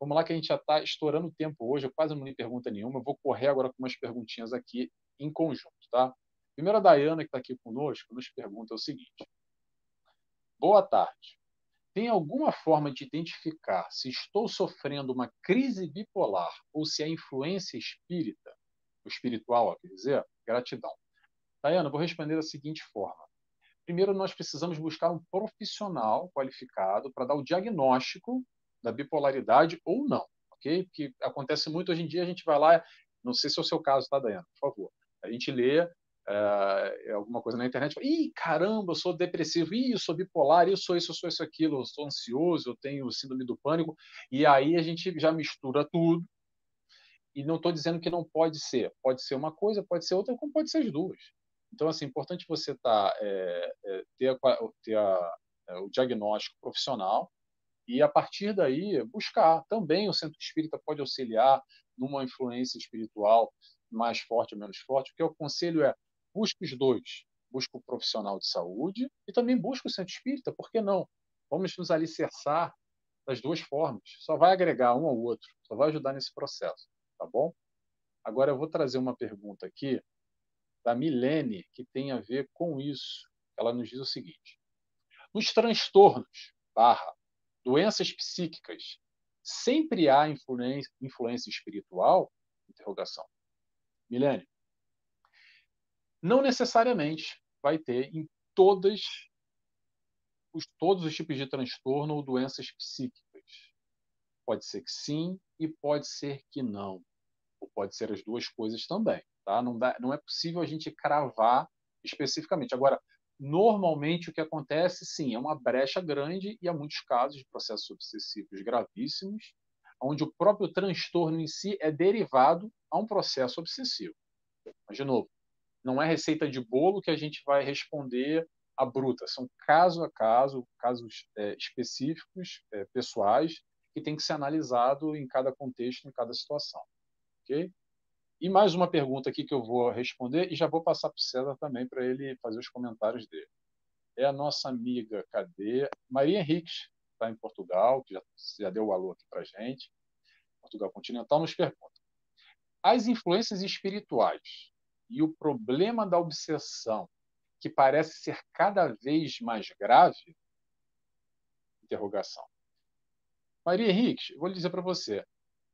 Vamos lá que a gente já está estourando o tempo hoje, eu quase não li pergunta nenhuma, eu vou correr agora com umas perguntinhas aqui em conjunto, tá? Primeiro a Dayana, que está aqui conosco, nos pergunta o seguinte. Boa tarde. Tem alguma forma de identificar se estou sofrendo uma crise bipolar ou se é influência espírita, espiritual, quer dizer? Gratidão. Dayana, vou responder da seguinte forma. Primeiro, nós precisamos buscar um profissional qualificado para dar o diagnóstico da bipolaridade ou não, ok? Porque acontece muito hoje em dia, a gente vai lá, não sei se é o seu caso, tá, Dayana? Por favor. A gente lê é, alguma coisa na internet, fala, ih, caramba, eu sou depressivo, ih, eu sou bipolar, eu sou isso, eu sou isso, aquilo, eu sou ansioso, eu tenho síndrome do pânico, e aí a gente já mistura tudo, e não estou dizendo que não pode ser. Pode ser uma coisa, pode ser outra, como pode ser as duas. Então, assim, é importante você tá, é, é, ter, a, ter a, é, o diagnóstico profissional e, a partir daí, buscar. Também o centro espírita pode auxiliar numa influência espiritual mais forte ou menos forte. O que eu aconselho é busque os dois. Busque o profissional de saúde e também busque o centro espírita, por que não? Vamos nos alicerçar das duas formas. Só vai agregar um ao outro, só vai ajudar nesse processo, tá bom? Agora eu vou trazer uma pergunta aqui da Milene que tem a ver com isso. Ela nos diz o seguinte: nos transtornos barra doenças psíquicas sempre há influência, influência espiritual? Interrogação. Milene, não necessariamente vai ter em todas os, todos os tipos de transtorno ou doenças psíquicas. Pode ser que sim e pode ser que não. Ou pode ser as duas coisas também. Tá? Não, dá, não é possível a gente cravar especificamente. Agora, normalmente o que acontece, sim, é uma brecha grande e há muitos casos de processos obsessivos gravíssimos, onde o próprio transtorno em si é derivado a um processo obsessivo. Mas, de novo, não é receita de bolo que a gente vai responder a bruta. São caso a caso, casos é, específicos, é, pessoais, que tem que ser analisado em cada contexto, em cada situação. Ok? E mais uma pergunta aqui que eu vou responder e já vou passar para o César também para ele fazer os comentários dele. É a nossa amiga, cadê? Maria Henriques, está em Portugal, que já, já deu o alô aqui para gente. Portugal Continental nos pergunta: as influências espirituais e o problema da obsessão, que parece ser cada vez mais grave? Interrogação. Maria Henrique, vou dizer para você,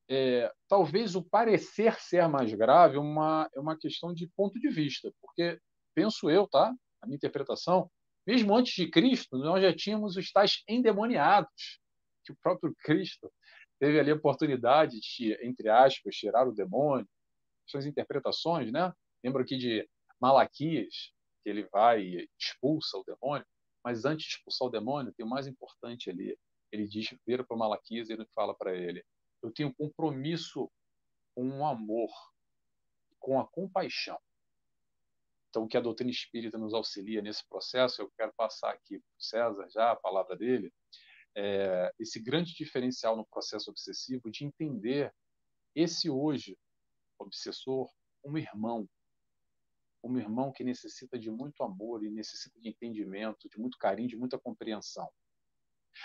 é, talvez o parecer ser mais grave é uma, é uma questão de ponto de vista, porque penso eu, tá? A minha interpretação, mesmo antes de Cristo, nós já tínhamos os tais endemoniados, que o próprio Cristo teve ali a oportunidade de, entre aspas, tirar o demônio, suas interpretações, né? Lembro aqui de Malaquias, que ele vai e expulsa o demônio, mas antes de expulsar o demônio, tem o mais importante ali. Ele diz, vira para Malaquias e ele fala para ele: Eu tenho compromisso com o amor, com a compaixão. Então, o que a doutrina espírita nos auxilia nesse processo, eu quero passar aqui para o César já a palavra dele, é esse grande diferencial no processo obsessivo de entender esse hoje obsessor como irmão, como irmão que necessita de muito amor e necessita de entendimento, de muito carinho, de muita compreensão.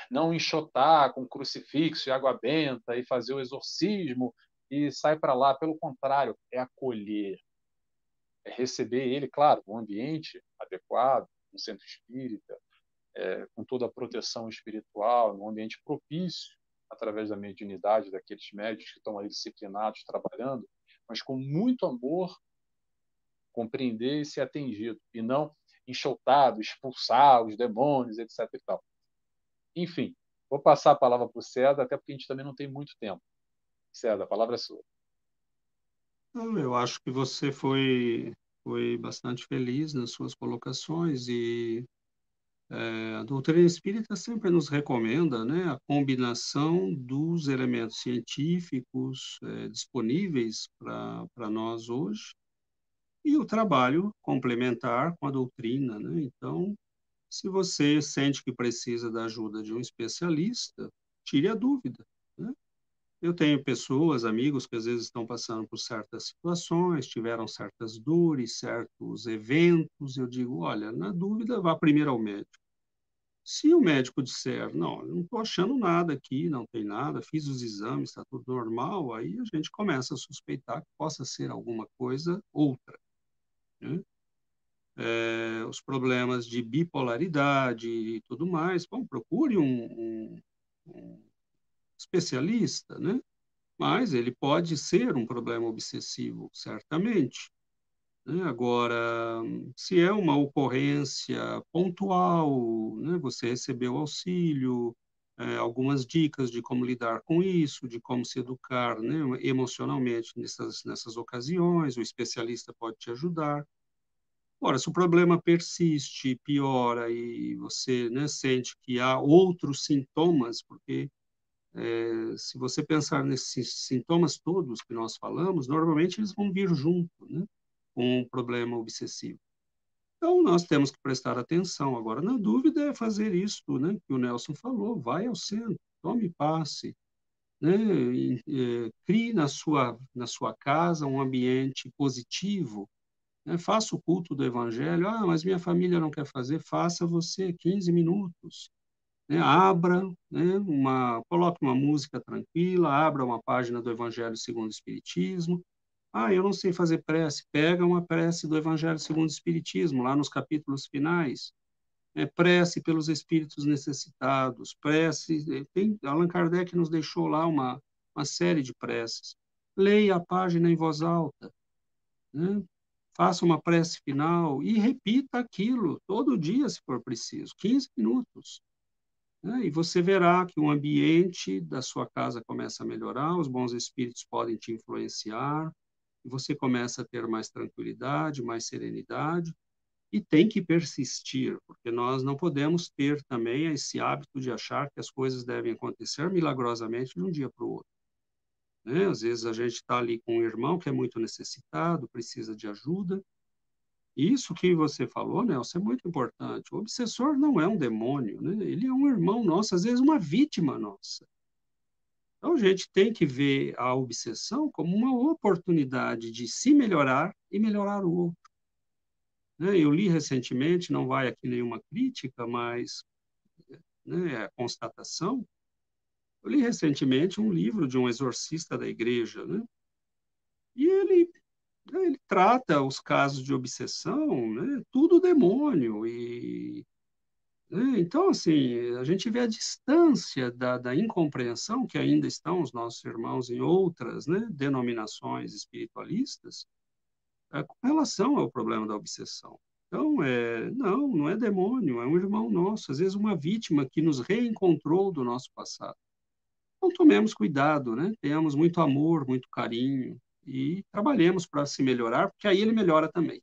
Não enxotar com crucifixo e água benta e fazer o exorcismo e sai para lá. Pelo contrário, é acolher, é receber ele, claro, um ambiente adequado, um centro espírita, é, com toda a proteção espiritual, num ambiente propício, através da mediunidade daqueles médicos que estão aí disciplinados, trabalhando, mas com muito amor compreender e ser atendido, e não enxotado, expulsar os demônios, etc. E tal. Enfim, vou passar a palavra para o César, até porque a gente também não tem muito tempo. César, a palavra é sua. Eu acho que você foi, foi bastante feliz nas suas colocações e é, a doutrina espírita sempre nos recomenda né, a combinação dos elementos científicos é, disponíveis para nós hoje e o trabalho complementar com a doutrina. Né? Então, se você sente que precisa da ajuda de um especialista, tire a dúvida. Né? Eu tenho pessoas, amigos, que às vezes estão passando por certas situações, tiveram certas dores, certos eventos. Eu digo: olha, na dúvida, vá primeiro ao médico. Se o médico disser, não, não estou achando nada aqui, não tem nada, fiz os exames, está tudo normal, aí a gente começa a suspeitar que possa ser alguma coisa outra. Né? É, os problemas de bipolaridade e tudo mais, bom, procure um, um, um especialista, né? Mas ele pode ser um problema obsessivo, certamente. Né? Agora, se é uma ocorrência pontual, né? você recebeu auxílio, é, algumas dicas de como lidar com isso, de como se educar né? emocionalmente nessas, nessas ocasiões, o especialista pode te ajudar. Ora, se o problema persiste, piora e você né, sente que há outros sintomas, porque é, se você pensar nesses sintomas todos que nós falamos, normalmente eles vão vir junto, né? com um problema obsessivo. Então, nós temos que prestar atenção. Agora, na dúvida, é fazer isso né, que o Nelson falou: vai ao centro, tome passe, né, e, e, crie na sua, na sua casa um ambiente positivo. Né, faça o culto do evangelho. Ah, mas minha família não quer fazer. Faça você 15 minutos. né? abra, né? uma, coloque uma música tranquila, abra uma página do Evangelho segundo o Espiritismo. Ah, eu não sei fazer prece. Pega uma prece do Evangelho segundo o Espiritismo, lá nos capítulos finais. É, prece pelos espíritos necessitados, prece. Eh, tem, Allan Kardec nos deixou lá uma, uma série de preces. Leia a página em voz alta. Né? Faça uma prece final e repita aquilo todo dia, se for preciso, 15 minutos. Né? E você verá que o ambiente da sua casa começa a melhorar, os bons espíritos podem te influenciar, e você começa a ter mais tranquilidade, mais serenidade, e tem que persistir, porque nós não podemos ter também esse hábito de achar que as coisas devem acontecer milagrosamente de um dia para o outro. Né? Às vezes a gente está ali com um irmão que é muito necessitado, precisa de ajuda, isso que você falou, Nelson, é muito importante. O obsessor não é um demônio, né? ele é um irmão nosso, às vezes uma vítima nossa. Então a gente tem que ver a obsessão como uma oportunidade de se melhorar e melhorar o outro. Né? Eu li recentemente, não vai aqui nenhuma crítica, mas né, é a constatação. Eu li recentemente um livro de um exorcista da igreja, né? E ele ele trata os casos de obsessão, né, tudo demônio. E, né, então, assim, a gente vê a distância da, da, incompreensão que ainda estão os nossos irmãos em outras né, denominações espiritualistas é, com relação ao problema da obsessão. Então, é, não, não é demônio, é um irmão nosso, às vezes uma vítima que nos reencontrou do nosso passado. Então, tomemos cuidado, né? tenhamos muito amor, muito carinho, e trabalhemos para se melhorar, porque aí ele melhora também.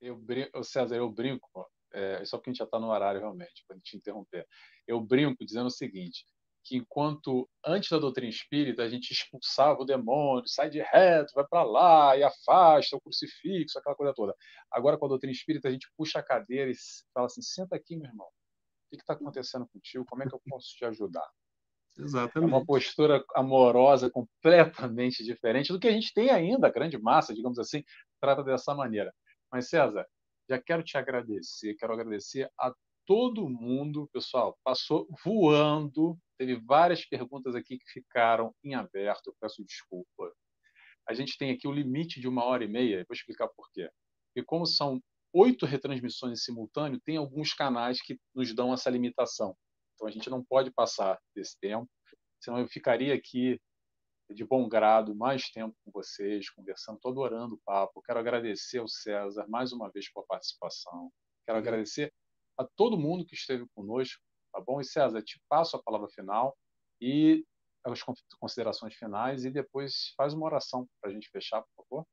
Eu brinco, César, eu brinco, é, só que a gente já está no horário realmente, para te interromper. Eu brinco dizendo o seguinte, que enquanto antes da doutrina espírita a gente expulsava o demônio, sai de reto, vai para lá e afasta o crucifixo, aquela coisa toda. Agora com a doutrina espírita a gente puxa a cadeira e fala assim, senta aqui, meu irmão. O que está acontecendo contigo? Como é que eu posso te ajudar? Exatamente. É uma postura amorosa completamente diferente do que a gente tem ainda, a grande massa, digamos assim, trata dessa maneira. Mas, César, já quero te agradecer, quero agradecer a todo mundo, pessoal, passou voando, teve várias perguntas aqui que ficaram em aberto, eu peço desculpa. A gente tem aqui o limite de uma hora e meia, vou explicar por quê. E como são oito retransmissões em simultâneo, tem alguns canais que nos dão essa limitação. Então a gente não pode passar desse tempo, senão eu ficaria aqui de bom grado mais tempo com vocês, conversando, todo orando o papo. Quero agradecer ao César mais uma vez pela participação. Quero agradecer a todo mundo que esteve conosco, tá bom? E César, te passo a palavra final e as considerações finais e depois faz uma oração para a gente fechar, por favor.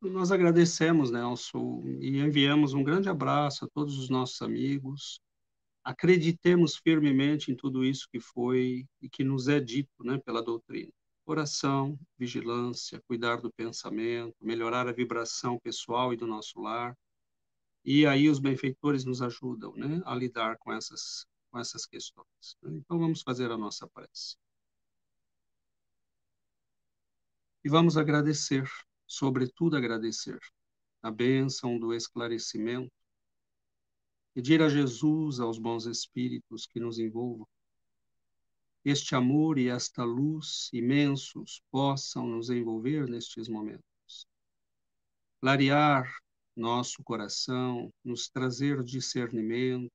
Nós agradecemos, Nelson, e enviamos um grande abraço a todos os nossos amigos. Acreditemos firmemente em tudo isso que foi e que nos é dito né, pela doutrina. Oração, vigilância, cuidar do pensamento, melhorar a vibração pessoal e do nosso lar. E aí os benfeitores nos ajudam né, a lidar com essas, com essas questões. Né. Então vamos fazer a nossa prece. E vamos agradecer sobretudo agradecer a bênção do esclarecimento, pedir a Jesus, aos bons espíritos que nos envolvam, este amor e esta luz imensos possam nos envolver nestes momentos. Clarear nosso coração, nos trazer discernimento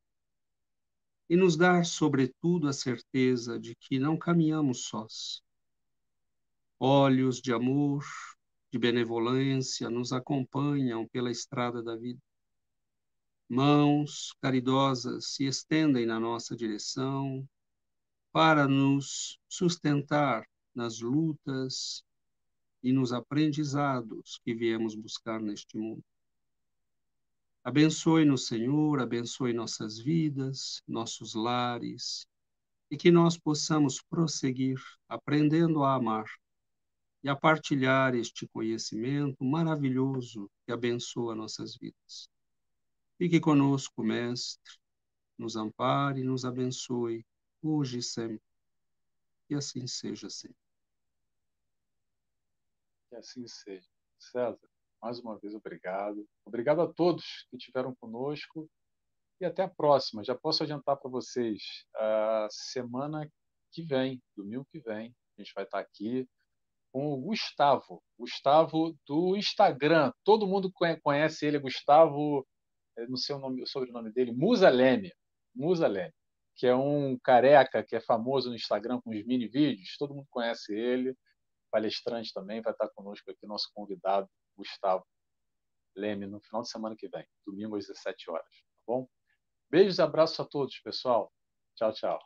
e nos dar, sobretudo, a certeza de que não caminhamos sós. Olhos de amor, de benevolência nos acompanham pela estrada da vida. Mãos caridosas se estendem na nossa direção para nos sustentar nas lutas e nos aprendizados que viemos buscar neste mundo. Abençoe-nos, Senhor, abençoe nossas vidas, nossos lares, e que nós possamos prosseguir aprendendo a amar e a partilhar este conhecimento maravilhoso que abençoa nossas vidas. Fique conosco, Mestre, nos ampare e nos abençoe, hoje e sempre. Que assim seja sempre. Que assim seja. César, mais uma vez, obrigado. Obrigado a todos que estiveram conosco. e até a próxima. Já posso adiantar para vocês, a semana que vem, domingo que vem, a gente vai estar aqui com o Gustavo. Gustavo do Instagram. Todo mundo conhece ele, Gustavo, eh, não sei o, nome, o sobrenome dele, Musa Leme. Musa Leme, que é um careca que é famoso no Instagram com os mini vídeos. Todo mundo conhece ele. Palestrante também, vai estar conosco aqui, nosso convidado, Gustavo Leme, no final de semana que vem, domingo às 17 horas. Tá bom? Beijos e abraços a todos, pessoal. Tchau, tchau.